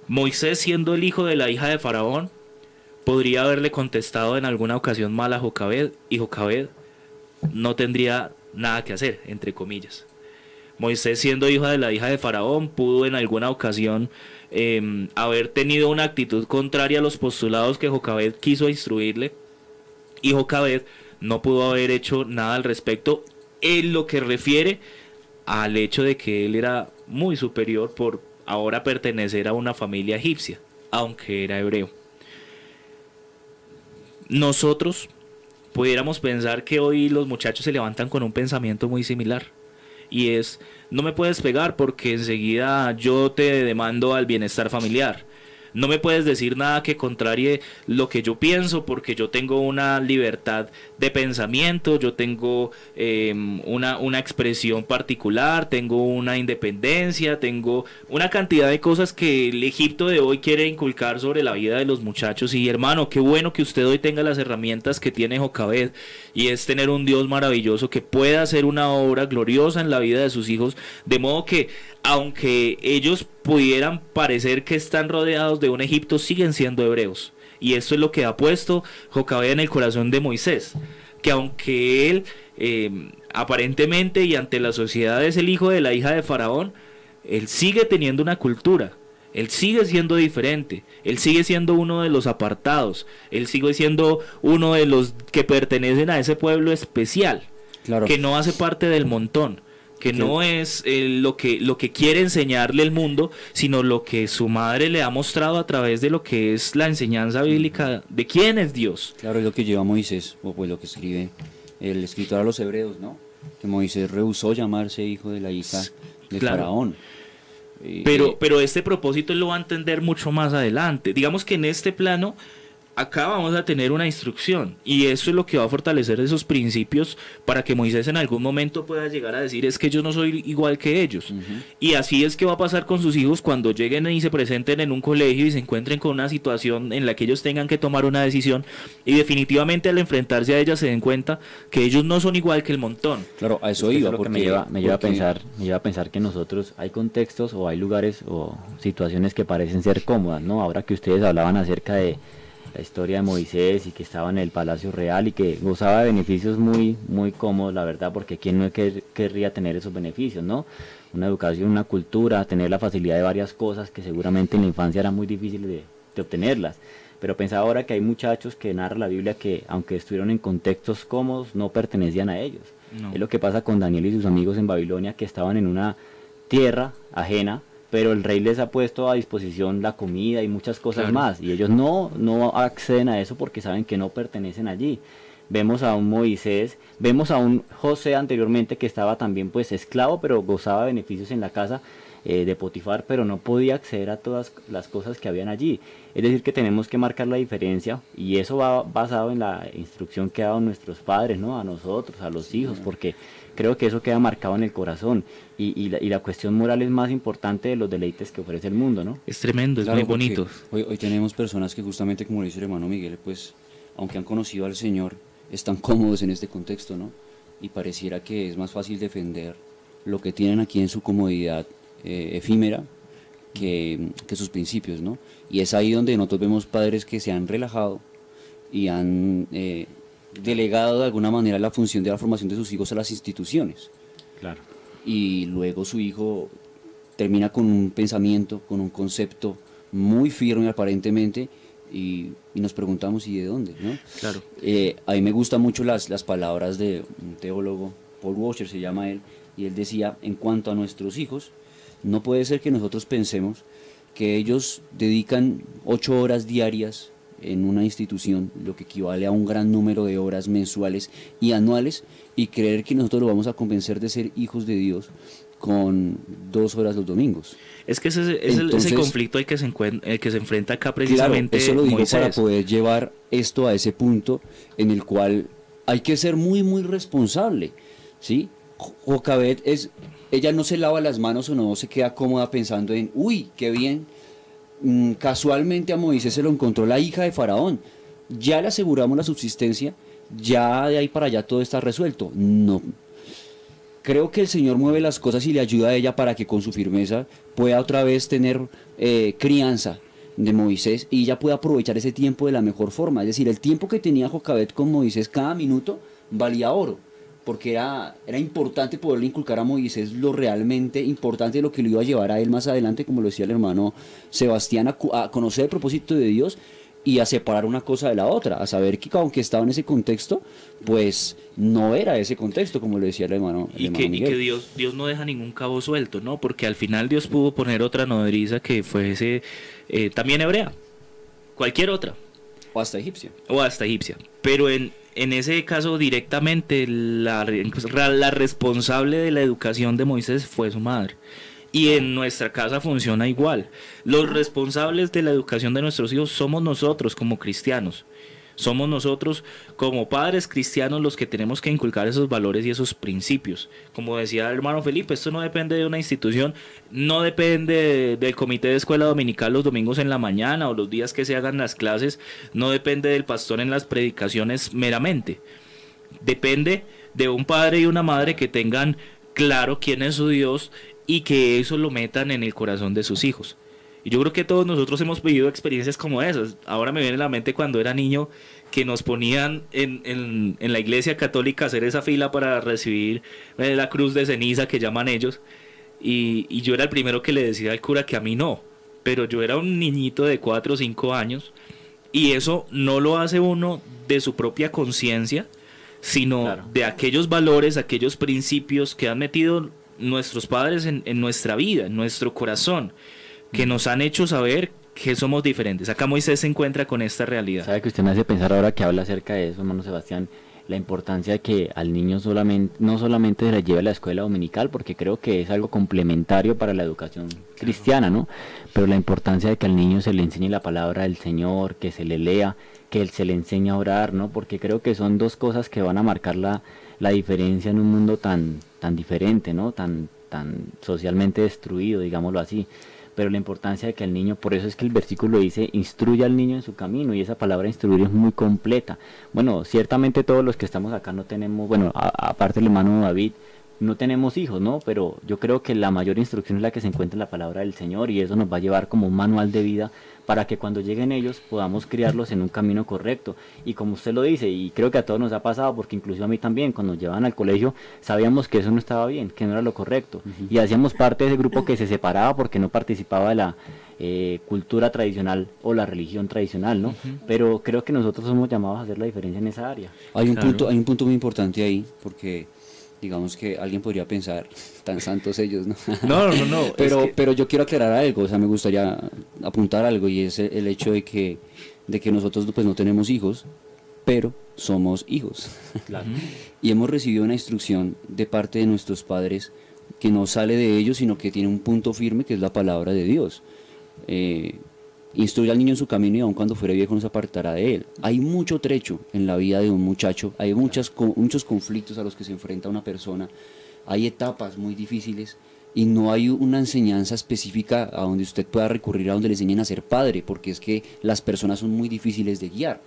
Moisés siendo el hijo de la hija de Faraón, podría haberle contestado en alguna ocasión mal a Jocabed y Jocabed no tendría nada que hacer, entre comillas. Moisés siendo hijo de la hija de Faraón pudo en alguna ocasión em, haber tenido una actitud contraria a los postulados que Jocabed quiso instruirle y Jocabed no pudo haber hecho nada al respecto en lo que refiere al hecho de que él era muy superior por ahora pertenecer a una familia egipcia, aunque era hebreo. Nosotros pudiéramos pensar que hoy los muchachos se levantan con un pensamiento muy similar. Y es, no me puedes pegar porque enseguida yo te demando al bienestar familiar no me puedes decir nada que contrarie lo que yo pienso porque yo tengo una libertad de pensamiento, yo tengo em, una, una expresión particular, tengo una independencia, tengo una cantidad de cosas que el Egipto de hoy quiere inculcar sobre la vida de los muchachos. Y hermano, qué bueno que usted hoy tenga las herramientas que tiene Jocabed y es tener un Dios maravilloso que pueda hacer una obra gloriosa en la vida de sus hijos, de modo que aunque ellos pudieran parecer que están rodeados de un Egipto, siguen siendo hebreos. Y eso es lo que ha puesto Jocabed en el corazón de Moisés, que aunque él em, aparentemente y ante la sociedad es el hijo de la hija de Faraón, él sigue teniendo una cultura, él sigue siendo diferente, él sigue siendo uno de los apartados, él sigue siendo uno de los que pertenecen a ese pueblo especial, que no hace parte del montón que no es eh, lo que lo que quiere enseñarle el mundo, sino lo que su madre le ha mostrado a través de lo que es la enseñanza bíblica de quién es Dios. Claro, es lo que lleva Moisés, o pues lo que escribe el escritor a los hebreos, ¿no? Que Moisés rehusó llamarse hijo de la hija de Faraón. Pero, pero este propósito él lo va a entender mucho más adelante. Digamos que en este plano acá vamos a tener una instrucción y eso es lo que va a fortalecer esos principios para que Moisés en algún momento pueda llegar a decir es que yo no soy igual que ellos. Y así es que va a pasar con sus hijos cuando lleguen y se presenten en un colegio y se encuentren con una situación en la que ellos tengan que tomar una decisión y definitivamente al enfrentarse a ella se den cuenta que ellos no son igual que el montón. Claro, a eso iba. porque, me lleva, me lleva a pensar, me lleva a pensar que nosotros hay contextos o hay lugares o situaciones que parecen ser cómodas, ¿no? Ahora que ustedes hablaban acerca de la historia de Moisés y que estaba en el Palacio Real y que gozaba de beneficios muy, muy cómodos, la verdad, porque quién no querría tener esos beneficios, ¿no? Una educación, una cultura, tener la facilidad de varias cosas que seguramente en la infancia era muy difícil de, obtenerlas. Pero pensaba ahora que hay muchachos que narra la Biblia que, aunque estuvieron en contextos cómodos, no pertenecían a ellos. Es lo que pasa con Daniel y sus amigos en Babilonia que estaban en una tierra ajena, pero el rey les ha puesto a disposición la comida y muchas cosas más y ellos no, no acceden a eso porque saben que no pertenecen allí. Vemos a un Moisés, vemos a un José anteriormente que estaba también pues esclavo pero gozaba beneficios en la casa eh, de Potifar pero no podía acceder a todas las cosas que habían allí. Es decir que tenemos que marcar la diferencia y eso va basado en la instrucción que ha dado nuestros padres, ¿no? A nosotros, a los hijos, porque creo que eso queda marcado en el corazón y, la, cuestión moral es más importante de los deleites que ofrece el mundo, ¿no? Es tremendo, es muy bonito. Hoy, hoy tenemos personas que justamente, como dice el hermano Miguel, pues, aunque han conocido al Señor, están [laughs] cómodos en este contexto, ¿no? Y pareciera que es más fácil defender lo que tienen aquí en su comodidad eh, efímera que, sus principios, ¿no? Y es ahí donde nosotros vemos padres que se han relajado y han eh, delegado de alguna manera la función de la formación de sus hijos a las instituciones. Claro. Y luego su hijo termina con un pensamiento, con un concepto muy firme aparentemente, y, nos preguntamos, ¿y de dónde? ¿no? Claro. Eh, a mí me gustan mucho las, las palabras de un teólogo, Paul Washer se llama él, y él decía, en cuanto a nuestros hijos, no puede ser que nosotros pensemos que ellos dedican ocho horas diarias en una institución, lo que equivale a un gran número de horas mensuales y anuales, y creer que nosotros lo vamos a convencer de ser hijos de Dios con dos horas los domingos. Es que ese es el, conflicto al que, se el que se enfrenta acá precisamente. eso lo digo para poder llevar esto a ese punto en el cual hay que ser muy, muy responsable. ¿sí? Jocabet es, ella no se lava las manos o no se queda cómoda pensando en, uy, qué bien casualmente a Moisés se lo encontró la hija de Faraón. Ya le aseguramos la subsistencia, ya de ahí para allá todo está resuelto. No. Creo que el Señor mueve las cosas y le ayuda a ella para que con su firmeza pueda otra vez tener eh, crianza de Moisés y ella puede aprovechar ese tiempo de la mejor forma. Es decir, el tiempo que tenía Jocabet con Moisés cada minuto valía oro, porque era, era importante poderle inculcar a Moisés lo realmente importante de lo que lo iba a llevar a él más adelante, como lo decía el hermano Sebastián, a, a conocer el propósito de Dios y a separar una cosa de la otra, a saber que aunque estaba en ese contexto, pues no era ese contexto, como le decía el hermano. el y, hermano que, y Miguel. que Dios, Dios no deja ningún cabo suelto, ¿no? Porque al final Dios pudo poner otra nodriza que fuese eh, también hebrea, cualquier otra, O hasta egipcia. o hasta egipcia. Pero en, en ese caso directamente la, responsable de la educación de Moisés fue su madre. Y en nuestra casa funciona igual. Los responsables de la educación de nuestros hijos somos nosotros como cristianos. Somos nosotros como padres cristianos los que tenemos que inculcar esos valores y esos principios. Como decía el hermano Felipe, esto no depende de una institución, no depende de- del comité de escuela dominical los domingos en la mañana o los días que se hagan las clases, no depende del pastor en las predicaciones meramente. Depende de un padre y una madre que tengan claro quién es su Dios y que eso lo metan en el corazón de sus hijos. Y yo creo que todos nosotros hemos vivido experiencias como esas. Ahora me viene a la mente cuando era niño que nos ponían en, en- en la iglesia católica a hacer esa fila para recibir eh, la cruz de ceniza que llaman ellos. Y, y yo era el primero que le decía al cura que a mí no. Pero yo era un niñito de 4 o 5 años. Y eso no lo hace uno de su propia conciencia, sino Claro. de aquellos valores, aquellos principios que han metido nuestros padres en, en nuestra vida, en nuestro corazón, que nos han hecho saber que somos diferentes. Acá Moisés se encuentra con esta realidad. Sabe que usted me hace pensar ahora que habla acerca de eso, hermano Sebastián, la importancia de que al niño solamente, no solamente se le lleve a la escuela dominical, porque creo que es algo complementario para la educación cristiana, ¿no? Pero la importancia de que al niño se le enseñe la palabra del Señor, que se le lea, que él se le enseñe a orar, ¿no? Porque creo que son dos cosas que van a marcar la, la diferencia en un mundo tan, tan diferente, ¿no? Tan, tan socialmente destruido, digámoslo así pero la importancia de que el niño, por eso es que el versículo dice, instruye al niño en su camino, y esa palabra instruir es muy completa. Bueno, ciertamente todos los que estamos acá no tenemos, bueno, aparte el hermano David, no tenemos hijos, ¿no? Pero yo creo que la mayor instrucción es la que se encuentra en la palabra del Señor, y eso nos va a llevar como un manual de vida para que cuando lleguen ellos podamos criarlos en un camino correcto. Y como usted lo dice, y creo que a todos nos ha pasado, porque incluso a mí también, cuando nos llevaban al colegio, sabíamos que eso no estaba bien, que no era lo correcto. Y hacíamos parte de ese grupo que se separaba porque no participaba de la eh, cultura tradicional o la religión tradicional, ¿no? Pero creo que nosotros somos llamados a hacer la diferencia en esa área. Hay un, Claro. punto, hay un punto muy importante ahí, porque digamos que alguien podría pensar, tan santos ellos, ¿no? [laughs] No, no, no. es pero, que- pero yo quiero aclarar algo, o sea, me gustaría apuntar algo y es el hecho de que, de que nosotros pues no tenemos hijos, pero somos hijos. [laughs] y hemos recibido una instrucción de parte de nuestros padres que no sale de ellos, sino que tiene un punto firme que es la palabra de Dios. Eh, instruye al niño en su camino y aun cuando fuere viejo no se apartará de él. Hay mucho trecho en la vida de un muchacho, hay muchas, muchos conflictos a los que se enfrenta una persona, hay etapas muy difíciles y no hay una enseñanza específica a donde usted pueda recurrir a donde le enseñen a ser padre, porque es que las personas son muy difíciles de guiar.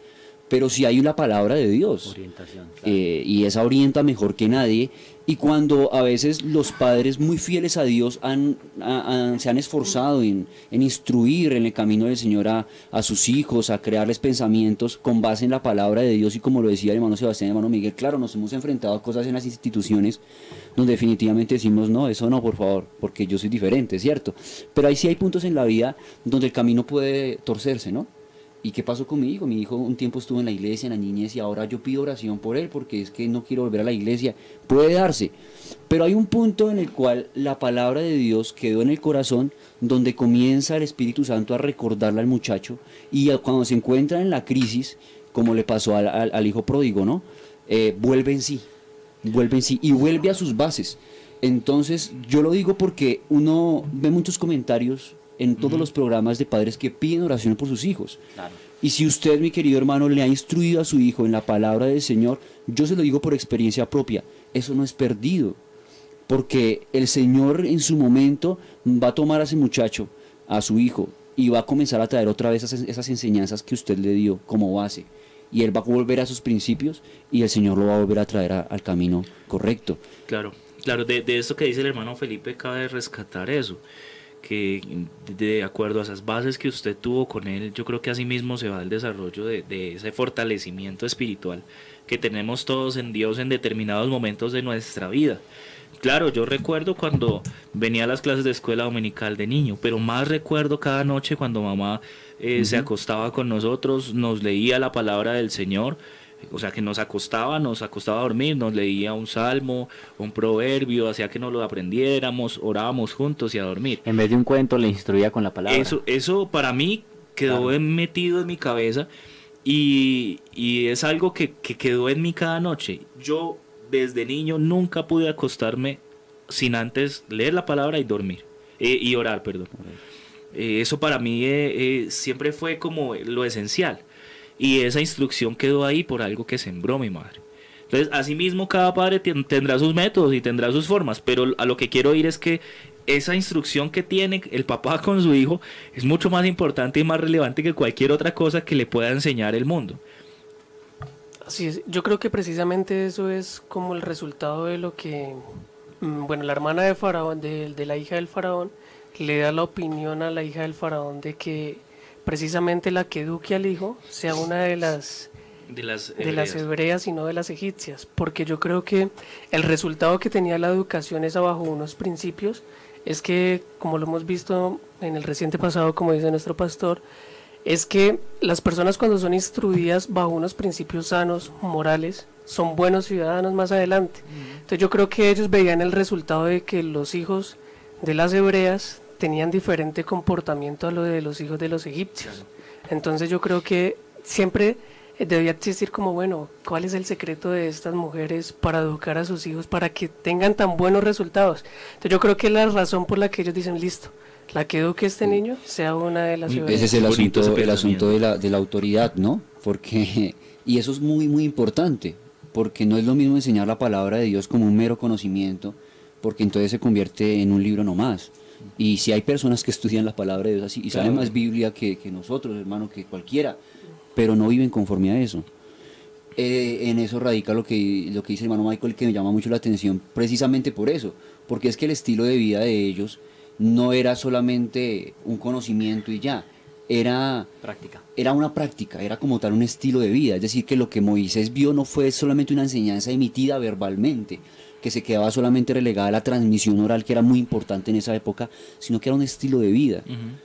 Pero si hay una palabra de Dios. Orientación. Eh, y esa orienta mejor que nadie. Y cuando a veces los padres muy fieles a Dios han, a- a- se han esforzado en, en instruir en el camino del Señor a, a sus hijos, a crearles pensamientos con base en la palabra de Dios y como lo decía el hermano Sebastián y el hermano Miguel, claro, nos hemos enfrentado a cosas en las instituciones donde definitivamente decimos, no, eso no, por favor, porque yo soy diferente, ¿cierto? Pero ahí sí hay puntos en la vida donde el camino puede torcerse, ¿no? ¿Y qué pasó con mi hijo? Mi hijo un tiempo estuvo en la iglesia, en la niñez, y ahora yo pido oración por él porque es que no quiero volver a la iglesia. Puede darse. Pero hay un punto en el cual la palabra de Dios quedó en el corazón, donde comienza el Espíritu Santo a recordarle al muchacho, y cuando se encuentra en la crisis, como le pasó al hijo pródigo, ¿no? Eh, vuelve en sí, vuelve en sí, y vuelve a sus bases. Entonces, yo lo digo porque uno ve muchos comentarios en todos los programas de padres que piden oración por sus hijos. Y si usted, mi querido hermano, le ha instruido a su hijo en la palabra del Señor, yo se lo digo por experiencia propia, eso no es perdido. Porque el Señor en su momento va a tomar a ese muchacho, a su hijo, y va a comenzar a traer otra vez esas, enseñanzas que usted le dio como base. Y él va a volver a sus principios y el Señor lo va a volver a traer a- al camino correcto. Claro, claro, de, de esto que dice el hermano Felipe cabe rescatar eso, que de acuerdo a esas bases que usted tuvo con él, yo creo que así mismo se va el desarrollo de, de ese fortalecimiento espiritual que tenemos todos en Dios en determinados momentos de nuestra vida. Claro, yo recuerdo cuando venía a las clases de escuela dominical de niño, pero más recuerdo cada noche cuando mamá eh, se acostaba con nosotros, nos leía la palabra del Señor, o sea que nos acostaba, nos acostaba a dormir, nos leía un salmo, un proverbio, hacía que nos lo aprendiéramos, orábamos juntos y a dormir. En vez de un cuento le instruía con la palabra. Eso, eso para mí quedó metido en mi cabeza y, y es algo que, que quedó en mí cada noche. Yo desde niño nunca pude acostarme sin antes leer la palabra y dormir. eh, y orar, perdón. Eh, eso para mí eh, eh, siempre fue como lo esencial. Y esa instrucción quedó ahí por algo que sembró mi madre. Entonces, asimismo, cada padre tendrá sus métodos y tendrá sus formas, pero a lo que quiero ir es que esa instrucción que tiene el papá [laughs] con su hijo es mucho más importante y más relevante que cualquier otra cosa que le pueda enseñar el mundo. Así es, yo creo que precisamente eso es como el resultado de lo que, mm, bueno, la hermana de Faraón, de la hija del Faraón, le da la opinión a la hija del Faraón de que precisamente la que eduque al hijo sea una de las De las, de las hebreas. hebreas y no de las egipcias, porque yo creo que el resultado que tenía la educación esa bajo unos principios es que, como lo hemos visto en el reciente pasado, como dice nuestro pastor, es que las personas cuando son instruidas bajo unos principios sanos, morales, son buenos ciudadanos más adelante. Entonces yo creo que ellos veían el resultado de que los hijos de las hebreas tenían diferente comportamiento a lo de los hijos de los egipcios. Entonces yo creo que siempre eh, debía existir como, bueno, ¿cuál es el secreto de estas mujeres para educar a sus hijos para que tengan tan buenos resultados? Entonces yo creo que la razón por la que ellos dicen, listo, la que eduque a este niño sea una de las hebreas. Ese es el asunto, ese el asunto de la, de la autoridad, ¿no? Porque, [laughs] y eso es muy, muy importante, porque no es lo mismo enseñar la palabra de Dios como un mero conocimiento, porque entonces se convierte en un libro nomás. Y si hay personas que estudian la palabra de Dios así y saben más Biblia que, que nosotros, hermano, que cualquiera, pero no viven conforme a eso. Eh, en eso radica lo que, lo que dice el hermano Michael, que me llama mucho la atención, precisamente por eso, porque es que el estilo de vida de ellos no era solamente un conocimiento y ya, era, Práctica. era una práctica, era como tal un estilo de vida, es decir, que lo que Moisés vio no fue solamente una enseñanza emitida verbalmente, que se quedaba solamente relegada a la transmisión oral, que era muy importante en esa época, sino que era un estilo de vida.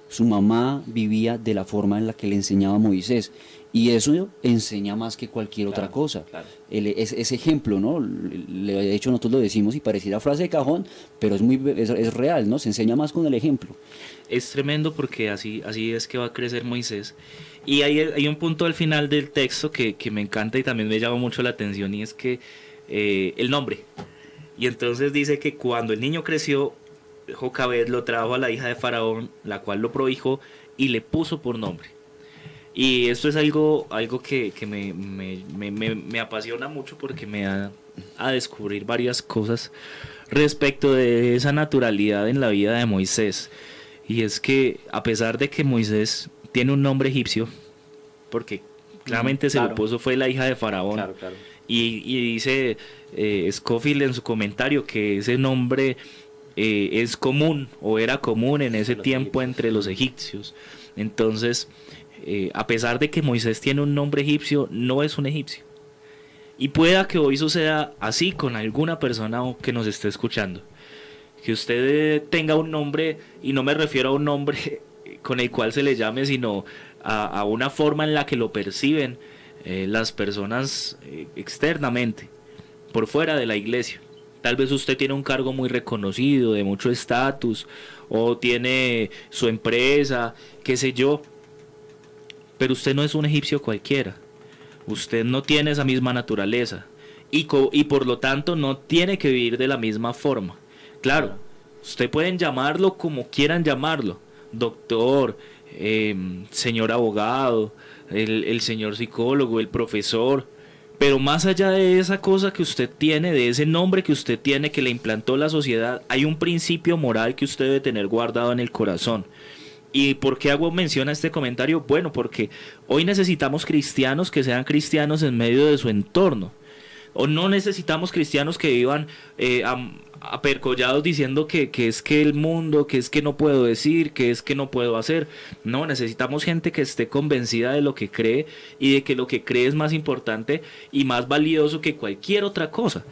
Su mamá vivía de la forma en la que le enseñaba a Moisés. Y eso enseña más que cualquier otra cosa. claro. El- es- ese ejemplo, ¿no? Le- De hecho, nosotros lo decimos y pareciera frase de cajón, pero es, muy, es, es real, ¿no? Se enseña más con el ejemplo. es tremendo porque así, así es que va a crecer Moisés. Y hay, hay un punto al final del texto que, que me encanta y también me llama mucho la atención y es que eh, el nombre. Y entonces dice que cuando el niño creció, Jocabed lo trajo a la hija de Faraón, la cual lo prohijó y le puso por nombre. Y esto es algo, algo que, que me, me- me- me- me apasiona mucho porque me da a descubrir varias cosas respecto de esa naturalidad en la vida de Moisés. Y es que a pesar de que Moisés tiene un nombre egipcio, porque claramente se lo puso fue la hija de Faraón, Claro, claro. Y, y dice eh, Scofield en su comentario que ese nombre eh, es común o era común en ese tiempo entre los egipcios. Entonces, eh, a pesar de que Moisés tiene un nombre egipcio, no es un egipcio. Y pueda que hoy suceda así con alguna persona que nos esté escuchando. Que usted tenga un nombre, y no me refiero a un nombre [laughs] con el cual se le llame, sino a, a una forma en la que lo perciben eh, las personas eh, externamente, por fuera de la iglesia. Tal vez usted tiene un cargo muy reconocido, de mucho estatus, o tiene su empresa, qué sé yo, pero usted no es un egipcio cualquiera. Usted no tiene esa misma naturaleza y, y por lo tanto no tiene que vivir de la misma forma. Claro, usted pueden llamarlo como quieran llamarlo, doctor, em, señor abogado, el, el señor psicólogo, el profesor, pero más allá de esa cosa que usted tiene, de ese nombre que usted tiene que le implantó la sociedad, hay un principio moral que usted debe tener guardado en el corazón. ¿Y por qué hago mención a este comentario? Bueno, porque hoy necesitamos cristianos que sean cristianos en medio de su entorno. O no necesitamos cristianos que vivan eh, am- apercollados diciendo que, que es que el mundo, que es que no puedo decir, que es que no puedo hacer. No, necesitamos gente que esté convencida de lo que cree y de que lo que cree es más importante y más valioso que cualquier otra cosa.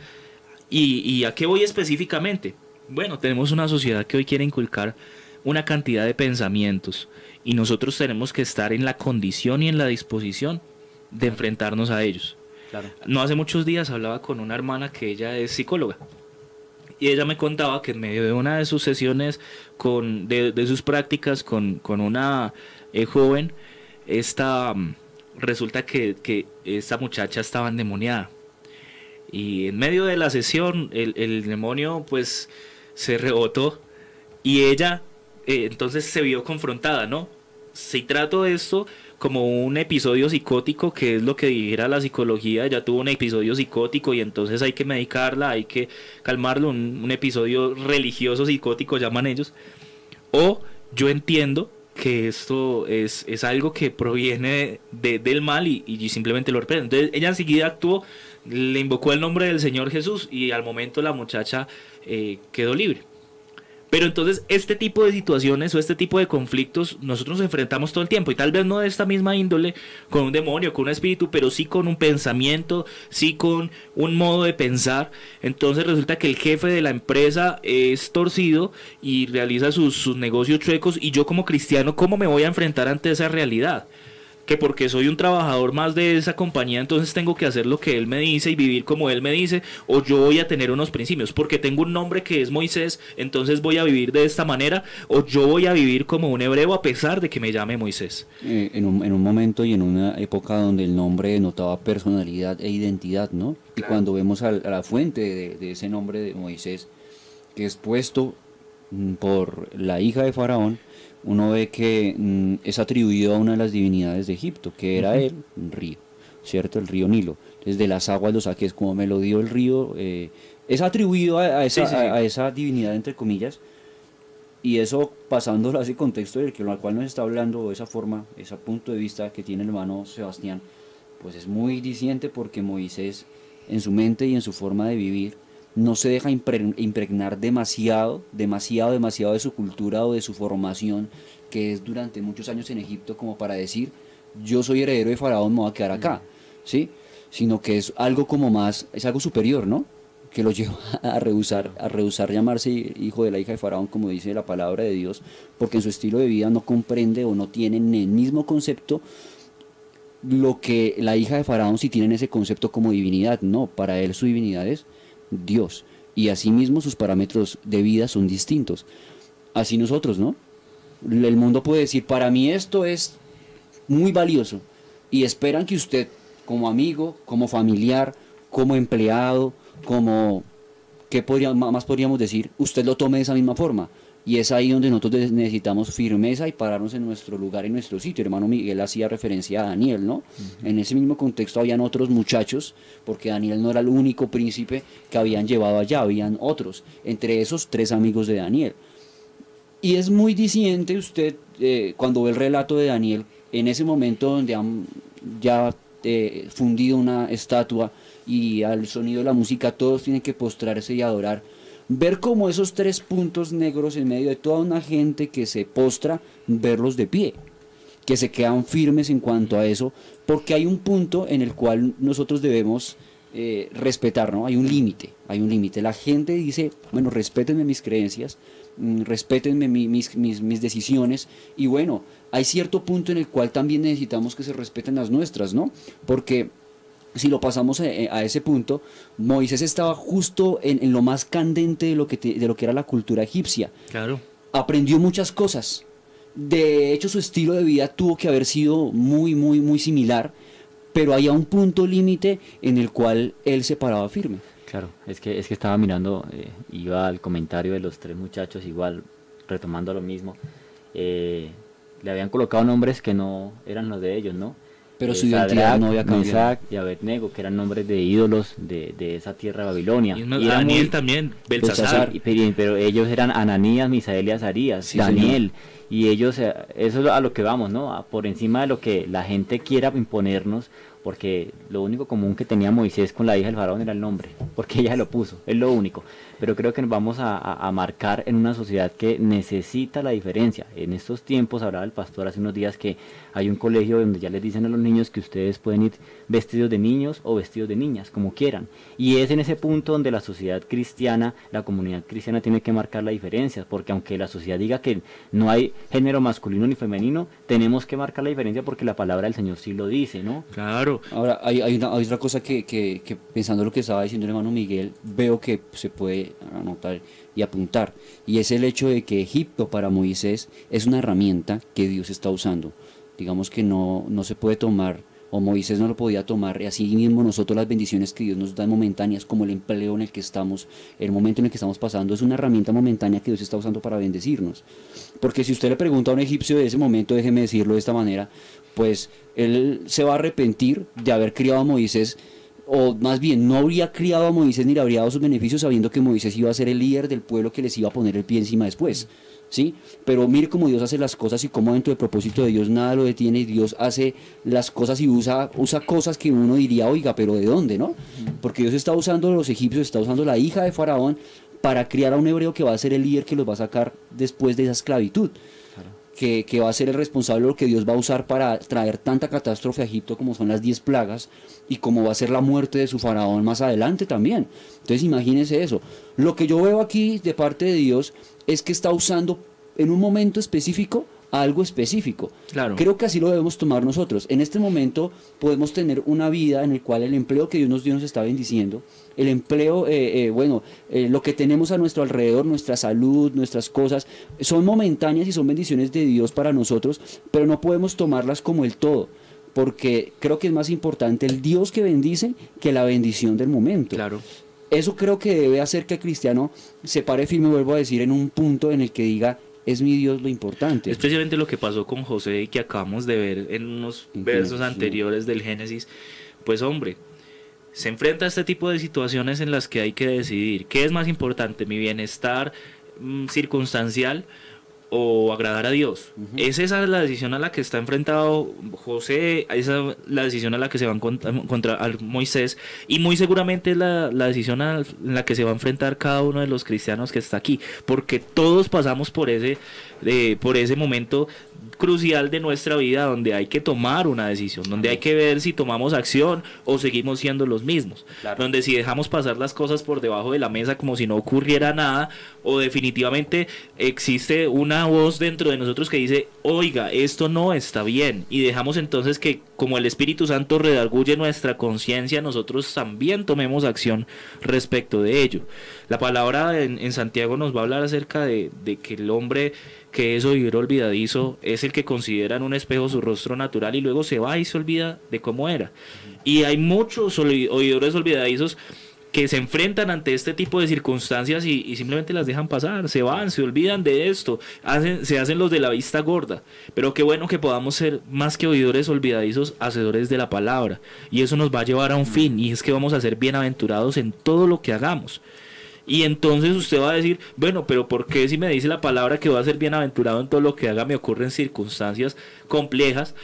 ¿Y, y a qué voy específicamente? Bueno, tenemos una sociedad que hoy quiere inculcar una cantidad de pensamientos y nosotros tenemos que estar en la condición y en la disposición de enfrentarnos a ellos. Claro. No hace muchos días hablaba con una hermana que ella es psicóloga y ella me contaba que en medio de una de sus sesiones, con, de, de sus prácticas con, con una eh, joven, esta, mm, resulta que, que esta muchacha estaba endemoniada. Y en medio de la sesión el, el demonio pues se rebotó y ella eh, entonces se vio confrontada, ¿no? Si trato esto como un episodio psicótico, que es lo que dijera la psicología, ya tuvo un episodio psicótico y entonces hay que medicarla, hay que calmarlo, un, episodio religioso psicótico llaman ellos, o yo entiendo que esto es, es algo que proviene de- del mal y, y simplemente lo representa. Entonces ella enseguida actuó, le invocó el nombre del Señor Jesús y al momento la muchacha eh, quedó libre. Pero entonces este tipo de situaciones o este tipo de conflictos nosotros nos enfrentamos todo el tiempo y tal vez no de esta misma índole con un demonio, con un espíritu, pero sí con un pensamiento, sí con un modo de pensar. Entonces resulta que el jefe de la empresa es torcido y realiza sus, sus negocios chuecos y yo como cristiano, ¿cómo me voy a enfrentar ante esa realidad? Que porque soy un trabajador más de esa compañía, entonces tengo que hacer lo que él me dice y vivir como él me dice, o yo voy a tener unos principios, porque tengo un nombre que es Moisés, entonces voy a vivir de esta manera, o yo voy a vivir como un hebreo a pesar de que me llame Moisés. Eh, en, un, en un momento y en una época donde el nombre denotaba personalidad e identidad, ¿no? Y cuando vemos a, la fuente de, de ese nombre de Moisés, que es puesto mm, por la hija de Faraón, uno ve que mm, es atribuido a una de las divinidades de Egipto, que era un río, ¿cierto? El río Nilo. Desde las aguas lo saqué, es como me lo dio el río. eh, es atribuido a, a esa, Sí, sí, sí. a- a esa divinidad, entre comillas, y eso pasándolo a ese contexto del que al cual nos está hablando, esa forma, ese punto de vista que tiene el hermano Sebastián, pues es muy diciente porque Moisés en su mente y en su forma de vivir no se deja impre- impregnar demasiado, demasiado, demasiado de su cultura o de su formación que es durante muchos años en Egipto como para decir yo soy heredero de Faraón, me voy a quedar acá, ¿sí? Sino que es algo como más, es algo superior, ¿no? que lo [laughs] lleva a rehusar, a rehusar llamarse hijo de la hija de Faraón, como dice la palabra de Dios, porque en su estilo de vida no comprende o no tiene en el mismo concepto lo que la hija de Faraón sí tiene en ese concepto como divinidad. No, para él su divinidad es Dios. Y asimismo sus parámetros de vida son distintos. Así nosotros, ¿no? El mundo puede decir, para mí esto es muy valioso. Y esperan que usted, como amigo, como familiar, como empleado, como, ¿qué más podríamos decir? Usted lo tome de esa misma forma. Y es ahí donde nosotros necesitamos firmeza y pararnos en nuestro lugar, en nuestro sitio. Hermano Miguel hacía referencia a Daniel, ¿no? En ese mismo contexto habían otros muchachos, porque Daniel no era el único príncipe que habían llevado allá, habían otros, entre esos tres amigos de Daniel. Y es muy diciente usted, eh, cuando ve el relato de Daniel, en ese momento donde han ya eh, fundido una estatua y al sonido de la música todos tienen que postrarse y adorar, ver como esos tres puntos negros en medio de toda una gente que se postra, verlos de pie, que se quedan firmes en cuanto a eso, porque hay un punto en el cual nosotros debemos eh, respetar, ¿no? Hay un límite, hay un límite. La gente dice, bueno, respétenme mis creencias, mm, respétenme mi- mis, mis, mis decisiones, y bueno, hay cierto punto en el cual también necesitamos que se respeten las nuestras, ¿no? Porque si lo pasamos a, a ese punto, Moisés estaba justo en, en lo más candente de lo, que te- de lo que era la cultura egipcia Claro. aprendió muchas cosas. De hecho, su estilo de vida tuvo que haber sido muy, muy, muy similar, pero había un punto límite en el cual él se paraba firme. Claro, es que, es que estaba mirando, eh, iba al comentario de los tres muchachos, igual retomando lo mismo. eh, le habían colocado nombres que no eran los de ellos, ¿no? Pero Eh, su identidad no había cambiado. Mesac y Abednego, que eran nombres de ídolos de, de esa tierra de Babilonia. Y Daniel muy- también, Belsasar. Pero, pero ellos eran Ananías, Misael y Azarías, Sí, Daniel. y ellos, eh, eso es a lo que vamos, ¿no? por encima de lo que la gente quiera imponernos, porque lo único común que tenía Moisés con la hija del faraón era el nombre, porque ella lo puso, es lo único. Pero creo que nos vamos a, marcar en una sociedad que necesita la diferencia. En estos tiempos, hablaba el pastor hace unos días que hay un colegio donde ya les dicen a los niños que ustedes pueden ir vestidos de niños o vestidos de niñas, como quieran. Y es en ese punto donde la sociedad cristiana, la comunidad cristiana tiene que marcar la diferencia, porque aunque la sociedad diga que no hay género masculino ni femenino, tenemos que marcar la diferencia porque la palabra del Señor sí lo dice, ¿no? Claro. Ahora, hay, otra cosa que, que, que, pensando lo que estaba diciendo el hermano Miguel, veo que se puede anotar y apuntar, y es el hecho de que Egipto para Moisés es una herramienta que Dios está usando. Digamos que no, no se puede tomar o Moisés no lo podía tomar, y así mismo nosotros las bendiciones que Dios nos da momentáneas, como el empleo en el que estamos, el momento en el que estamos pasando, es una herramienta momentánea que Dios está usando para bendecirnos. Porque si usted le pregunta a un egipcio de ese momento, déjeme decirlo de esta manera, pues él se va a arrepentir de haber criado a Moisés, o más bien no habría criado a Moisés ni le habría dado sus beneficios sabiendo que Moisés iba a ser el líder del pueblo que les iba a poner el pie encima después. ¿sí? Pero mire cómo Dios hace las cosas y cómo dentro del propósito de Dios nada lo detiene y Dios hace las cosas y usa, cosas que uno diría, oiga, pero ¿de dónde, no? Porque Dios está usando a los egipcios, está usando la hija de Faraón para criar a un hebreo que va a ser el líder que los va a sacar después de esa esclavitud. Que, que, va a ser el responsable de lo que Dios va a usar para traer tanta catástrofe a Egipto como son las diez plagas y como va a ser la muerte de su faraón más adelante también. Entonces imagínense eso. Lo que yo veo aquí de parte de Dios es que está usando en un momento específico algo específico. Claro. Creo que así lo debemos tomar nosotros. En este momento podemos tener una vida en la cual el empleo que Dios nos dio nos está bendiciendo. El empleo, eh, eh, bueno, eh, lo que tenemos a nuestro alrededor, nuestra salud, nuestras cosas, son momentáneas y son bendiciones de Dios para nosotros, pero no podemos tomarlas como el todo. Porque creo que es más importante el Dios que bendice que la bendición del momento. Claro. Eso creo que debe hacer que el cristiano se pare firme, vuelvo a decir, en un punto en el que diga, es mi Dios lo importante. Especialmente lo que pasó con José y que acabamos de ver en unos versos anteriores del Génesis. Pues hombre, se enfrenta a este tipo de situaciones en las que hay que decidir qué es más importante, mi bienestar mm, circunstancial o agradar a Dios. Es esa la decisión a la que está enfrentado José, esa es la decisión a la que se va a encontrar Moisés y muy seguramente es la, decisión a la que se va a enfrentar cada uno de los cristianos que está aquí, porque todos pasamos por ese, eh, por ese momento crucial de nuestra vida donde hay que tomar una decisión, donde hay que ver si tomamos acción o seguimos siendo los mismos, donde si dejamos pasar las cosas por debajo de la mesa como si no ocurriera nada o definitivamente existe una voz dentro de nosotros que dice, oiga, esto no está bien y dejamos entonces que como el Espíritu Santo redarguye nuestra conciencia, nosotros también tomemos acción respecto de ello. La palabra en, Santiago nos va a hablar acerca de, de que el hombre que es oidor olvidadizo, es el que considera en un espejo su rostro natural y luego se va y se olvida de cómo era. Y hay muchos oidores olvidadizos que se enfrentan ante este tipo de circunstancias y, simplemente las dejan pasar, se van, se olvidan de esto, se hacen los de la vista gorda. Pero qué bueno que podamos ser más que oidores olvidadizos, hacedores de la palabra. Y eso nos va a llevar a un fin, y es que vamos a ser bienaventurados en todo lo que hagamos. Y entonces usted va a decir, bueno, pero ¿por qué si me dice la palabra que va a ser bienaventurado en todo lo que haga me ocurren circunstancias complejas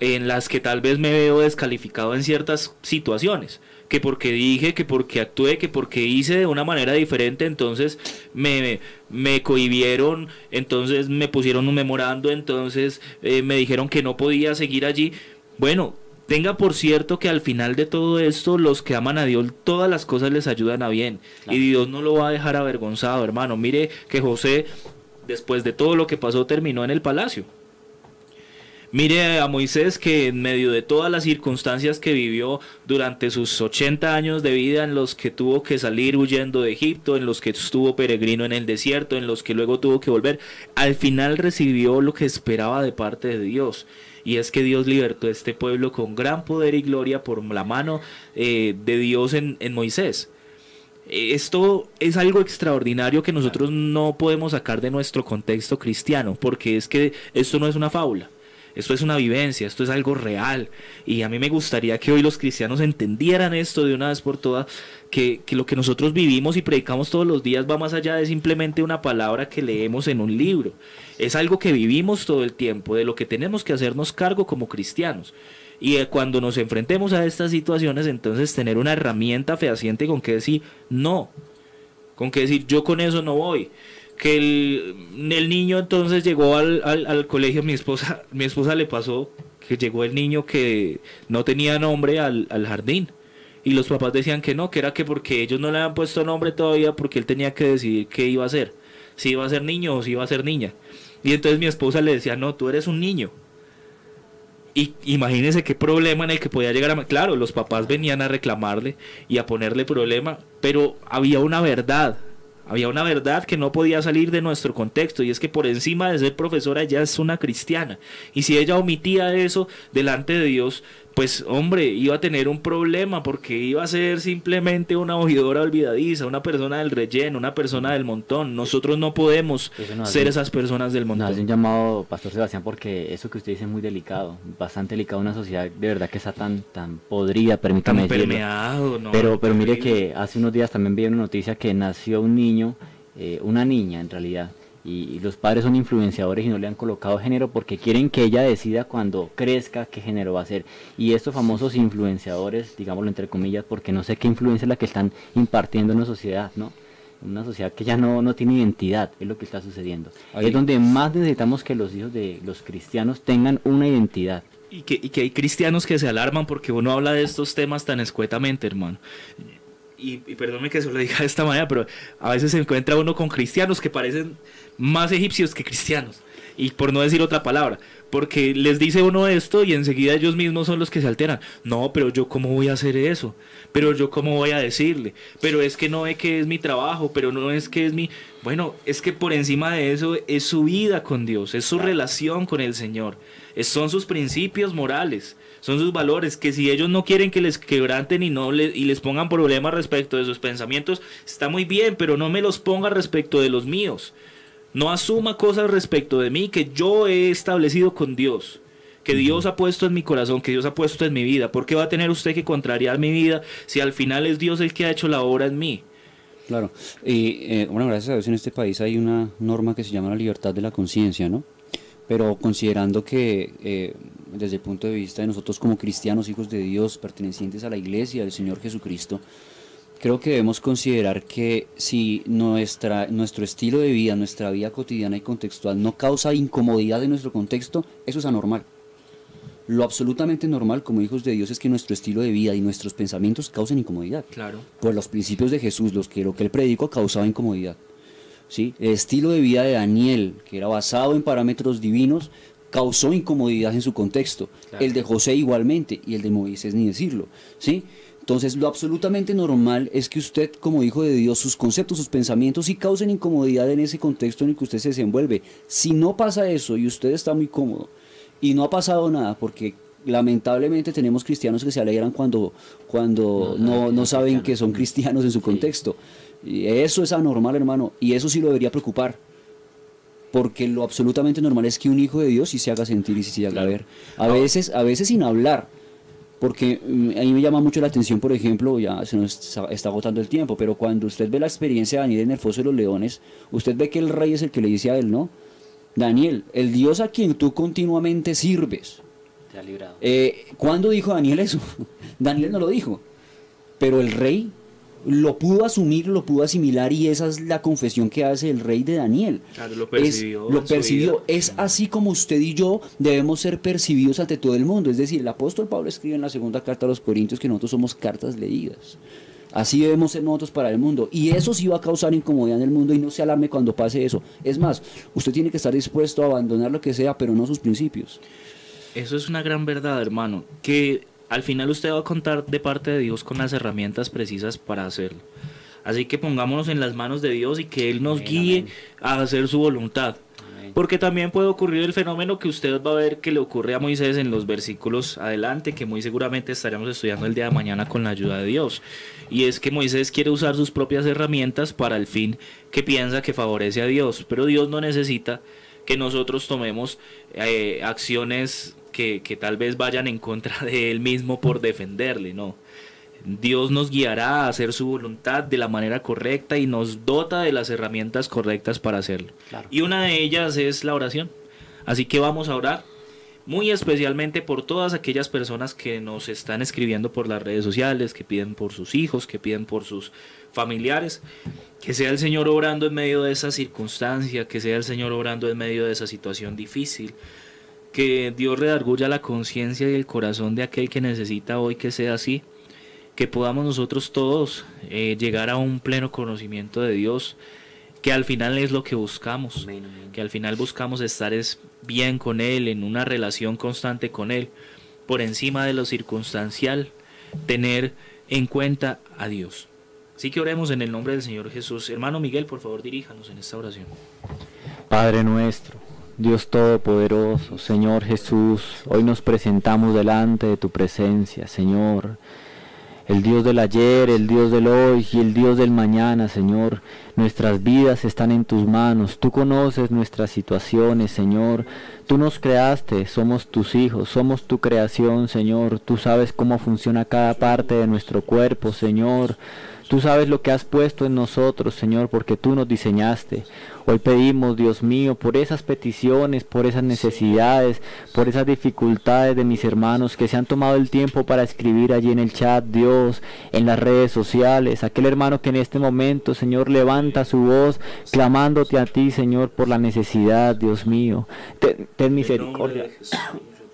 en las que tal vez me veo descalificado en ciertas situaciones? que porque dije, que porque actué, que porque hice de una manera diferente, entonces me, me cohibieron, entonces me pusieron un memorando, entonces eh, me dijeron que no podía seguir allí. Bueno, Tenga por cierto que al final de todo esto, los que aman a Dios, todas las cosas les ayudan a bien. Y Dios no lo va a dejar avergonzado, hermano. Mire que José, después de todo lo que pasó, terminó en el palacio. Mire a Moisés que en medio de todas las circunstancias que vivió durante sus 80 años de vida en los que tuvo que salir huyendo de Egipto, en los que estuvo peregrino en el desierto, en los que luego tuvo que volver, al final recibió lo que esperaba de parte de Dios y es que Dios libertó a este pueblo con gran poder y gloria por la mano eh, de Dios en, Moisés. Esto es algo extraordinario que nosotros no podemos sacar de nuestro contexto cristiano, porque es que esto no es una fábula. Esto es una vivencia, esto es algo real. Y a mí me gustaría que hoy los cristianos entendieran esto de una vez por todas, que, que lo que nosotros vivimos y predicamos todos los días va más allá de simplemente una palabra que leemos en un libro. Es algo que vivimos todo el tiempo, de lo que tenemos que hacernos cargo como cristianos. Y eh, cuando nos enfrentemos a estas situaciones, entonces tener una herramienta fehaciente con que decir no, con que decir yo con eso no voy que el, el niño entonces llegó al, al, al, colegio, mi esposa, [laughs] mi esposa le pasó que llegó el niño que no tenía nombre al, al, jardín. Y los papás decían que no, que era que porque ellos no le habían puesto nombre todavía, porque él tenía que decidir qué iba a ser, si iba a ser niño o si iba a ser niña. Y entonces mi esposa le decía, no, tú eres un niño. Y imagínense qué problema en el que podía llegar a... Claro, los papás venían a reclamarle y a ponerle problema, pero había una verdad, había una verdad que no podía salir de nuestro contexto y es que por encima de ser profesora ella es una cristiana. Y si ella omitía eso delante de Dios, pues hombre, iba a tener un problema porque iba a ser simplemente una oidora olvidadiza, una persona del relleno, una persona del montón. Nosotros no podemos ser esas personas del montón. Nos hace un llamado, Pastor Sebastián, porque eso que usted dice es muy delicado, bastante delicado, una sociedad de verdad que está tan, tan podrida, permítame tan permeado, no, Pero, pero mire que hace unos días también vi una noticia que nació un niño, eh, una niña en realidad, y, los padres son influenciadores y no le han colocado género porque quieren que ella decida cuando crezca qué género va a ser. Y estos famosos influenciadores, digámoslo entre comillas, porque no sé qué influencia es la que están impartiendo en la sociedad, ¿no? Una sociedad que ya no, no tiene identidad, es lo que está sucediendo. Ahí. Es donde más necesitamos que los hijos de los cristianos tengan una identidad. Y que, y que hay cristianos que se alarman porque uno habla de estos temas tan escuetamente, hermano y, y perdónme que se lo diga de esta manera, pero a veces se encuentra uno con cristianos que parecen más egipcios que cristianos. Y por no decir otra palabra, porque les dice uno esto y enseguida ellos mismos son los que se alteran. No, pero yo cómo voy a hacer eso, pero yo cómo voy a decirle, pero es que no es que es mi trabajo, pero no es que es mi... Bueno, es que por encima de eso es su vida con Dios, es su relación con el Señor, es, son sus principios morales son sus valores, que si ellos no quieren que les quebranten y no les, y les pongan problemas respecto de sus pensamientos, está muy bien, pero no me los ponga respecto de los míos. No asuma cosas respecto de mí que yo he establecido con Dios, que Dios ha puesto en mi corazón, que Dios ha puesto en mi vida. ¿Por qué va a tener usted que contrariar mi vida si al final es Dios el que ha hecho la obra en mí? Claro, y eh, bueno, gracias a Dios en este país hay una norma que se llama la libertad de la conciencia, ¿no? Pero considerando que eh, desde el punto de vista de nosotros como cristianos, hijos de Dios, pertenecientes a la iglesia del Señor Jesucristo, creo que debemos considerar que si nuestra, nuestro estilo de vida, nuestra vida cotidiana y contextual no causa incomodidad en nuestro contexto, eso es anormal. Lo absolutamente normal como hijos de Dios es que nuestro estilo de vida y nuestros pensamientos causen incomodidad. Claro. Pues los principios de Jesús, los que lo que él predicó causaba incomodidad. ¿sí? El estilo de vida de Daniel, que era basado en parámetros divinos, causó incomodidad en su contexto. Claro. El de José igualmente y el de Moisés ni decirlo. ¿sí? Entonces lo absolutamente normal es que usted como hijo de Dios, sus conceptos, sus pensamientos sí causen incomodidad en ese contexto en el que usted se desenvuelve. Si no pasa eso y usted está muy cómodo y no ha pasado nada porque lamentablemente tenemos cristianos que se alegran cuando, cuando no, no, no saben que son cristianos en su contexto. Y eso es anormal, hermano, y eso sí lo debería preocupar. Porque lo absolutamente normal es que un hijo de Dios sí se haga sentir y sí se haga claro. ver. A veces, a veces sin hablar. Porque a mí me llama mucho la atención, por ejemplo, ya se nos está agotando el tiempo, pero cuando usted ve la experiencia de Daniel en el foso de los leones, usted ve que el rey es el que le dice a él, ¿no? Daniel, el Dios a quien tú continuamente sirves. Te ha librado. Eh, ¿Cuándo dijo Daniel eso? [laughs] Daniel no lo dijo. Pero el rey lo pudo asumir, lo pudo asimilar y esa es la confesión que hace el rey de Daniel. Claro, lo percibió. Es, lo percibió. Es así como usted y yo debemos ser percibidos ante todo el mundo. Es decir, el apóstol Pablo escribe en la segunda carta a los Corintios que nosotros somos cartas leídas. Así debemos ser nosotros para el mundo. Y eso sí va a causar incomodidad en el mundo y no se alarme cuando pase eso. Es más, usted tiene que estar dispuesto a abandonar lo que sea, pero no sus principios. Eso es una gran verdad, hermano. Que al final usted va a contar de parte de Dios con las herramientas precisas para hacerlo. Así que pongámonos en las manos de Dios y que Él nos amén, guíe amén. a hacer su voluntad. Amén. Porque también puede ocurrir el fenómeno que usted va a ver que le ocurre a Moisés en los versículos adelante, que muy seguramente estaremos estudiando el día de mañana con la ayuda de Dios. Y es que Moisés quiere usar sus propias herramientas para el fin que piensa que favorece a Dios, pero Dios no necesita que nosotros tomemos eh, acciones que, que tal vez vayan en contra [laughs] de él mismo por defenderle, no. Dios nos guiará a hacer su voluntad de la manera correcta y nos dota de las herramientas correctas para hacerlo. Y una de ellas es la oración. Así que vamos a orar muy especialmente por todas aquellas personas que nos están escribiendo por las redes sociales, que piden por sus hijos, que piden por sus familiares. Que sea el Señor obrando en medio de esa circunstancia, que sea el Señor obrando en medio de esa situación difícil. Que Dios redarguya la conciencia y el corazón de aquel que necesita hoy que sea así que podamos nosotros todos eh, llegar a un pleno conocimiento de Dios, que al final es lo que buscamos, que al final buscamos estar es bien con Él, en una relación constante con Él, por encima de lo circunstancial, tener en cuenta a Dios. Así que oremos en el nombre del Señor Jesús. Hermano Miguel, por favor, diríjanos en esta oración. Padre nuestro, Dios Todopoderoso, Señor Jesús, hoy nos presentamos delante de tu presencia, Señor el Dios del ayer, el Dios del hoy y el Dios del mañana, Señor. Nuestras vidas están en tus manos. Tú conoces nuestras situaciones, Señor. Tú nos creaste, somos tus hijos, somos tu creación, Señor. Tú sabes cómo funciona cada parte de nuestro cuerpo, Señor. Tú sabes lo que has puesto en nosotros, Señor, porque tú nos diseñaste. Hoy pedimos, Dios mío, por esas peticiones, por esas necesidades, por esas dificultades de mis hermanos que se han tomado el tiempo para escribir allí en el chat, Dios, en las redes sociales. Aquel hermano que en este momento, Señor, levanta su voz clamándote a ti, Señor, por la necesidad, Dios mío. Ten, ten misericordia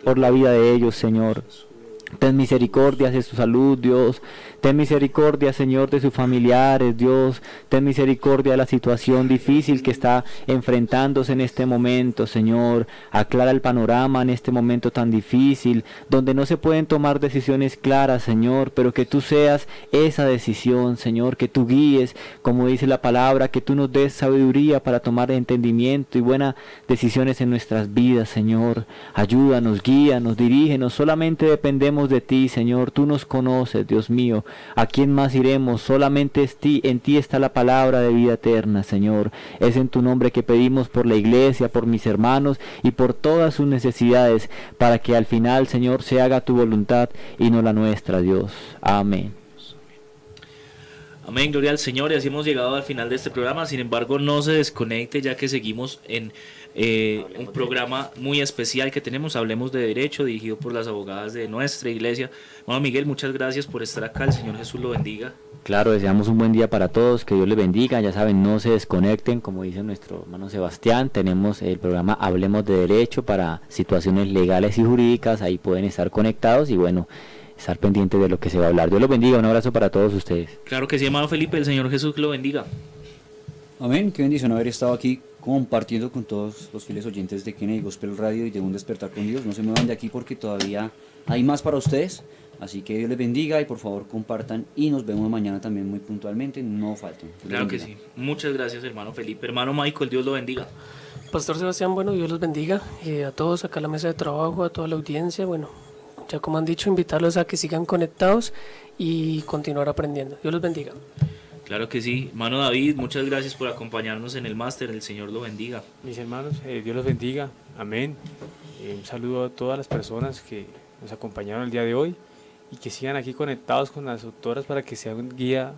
por la vida de ellos, Señor. Ten misericordia de su salud, Dios. Ten misericordia, Señor, de sus familiares, Dios. Ten misericordia de la situación difícil que está enfrentándose en este momento, Señor. Aclara el panorama en este momento tan difícil, donde no se pueden tomar decisiones claras, Señor, pero que tú seas esa decisión, Señor, que tú guíes, como dice la palabra, que tú nos des sabiduría para tomar entendimiento y buenas decisiones en nuestras vidas, Señor. Ayúdanos, guíanos, dirígenos. Solamente dependemos de ti, Señor. Tú nos conoces, Dios mío. ¿A quién más iremos? Solamente en ti está la palabra de vida eterna, Señor. Es en tu nombre que pedimos por la iglesia, por mis hermanos y por todas sus necesidades, para que al final, Señor, se haga tu voluntad y no la nuestra, Dios. Amén. Amén, gloria al Señor. Y así hemos llegado al final de este programa. Sin embargo, no se desconecte ya que seguimos en eh, un programa muy especial que tenemos, Hablemos de Derecho, dirigido por las abogadas de nuestra iglesia. Bueno, Miguel, muchas gracias por estar acá, el Señor Jesús lo bendiga. Claro, deseamos un buen día para todos, que Dios les bendiga, ya saben, no se desconecten, como dice nuestro hermano Sebastián, tenemos el programa Hablemos de Derecho para situaciones legales y jurídicas, ahí pueden estar conectados y bueno, estar pendientes de lo que se va a hablar. Dios los bendiga, un abrazo para todos ustedes. Claro que sí, hermano Felipe, el Señor Jesús lo bendiga. Amén, qué bendición haber estado aquí compartiendo con todos los fieles oyentes de Kennedy Gospel Radio y de Un Despertar con Dios. No se muevan de aquí porque todavía hay más para ustedes. Así que Dios les bendiga y por favor compartan y nos vemos mañana también muy puntualmente. No falten. Claro que sí. Muchas gracias hermano Felipe. Hermano Michael, Dios lo bendiga. Pastor Sebastián, bueno, Dios los bendiga. Eh, a todos acá a la mesa de trabajo, a toda la audiencia. Bueno, ya como han dicho, invitarlos a que sigan conectados y continuar aprendiendo. Dios los bendiga. Claro que sí. Hermano David, muchas gracias por acompañarnos en el máster. El Señor lo bendiga. Mis hermanos, eh, Dios los bendiga. Amén. Eh, un saludo a todas las personas que nos acompañaron el día de hoy y que sigan aquí conectados con las autoras para que sea un guía,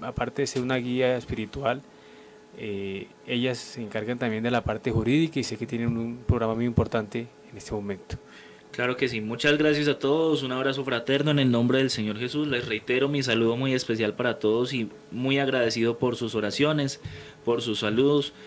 aparte de ser una guía espiritual, eh, ellas se encargan también de la parte jurídica y sé que tienen un programa muy importante en este momento. Claro que sí, muchas gracias a todos, un abrazo fraterno en el nombre del Señor Jesús, les reitero mi saludo muy especial para todos y muy agradecido por sus oraciones, por sus saludos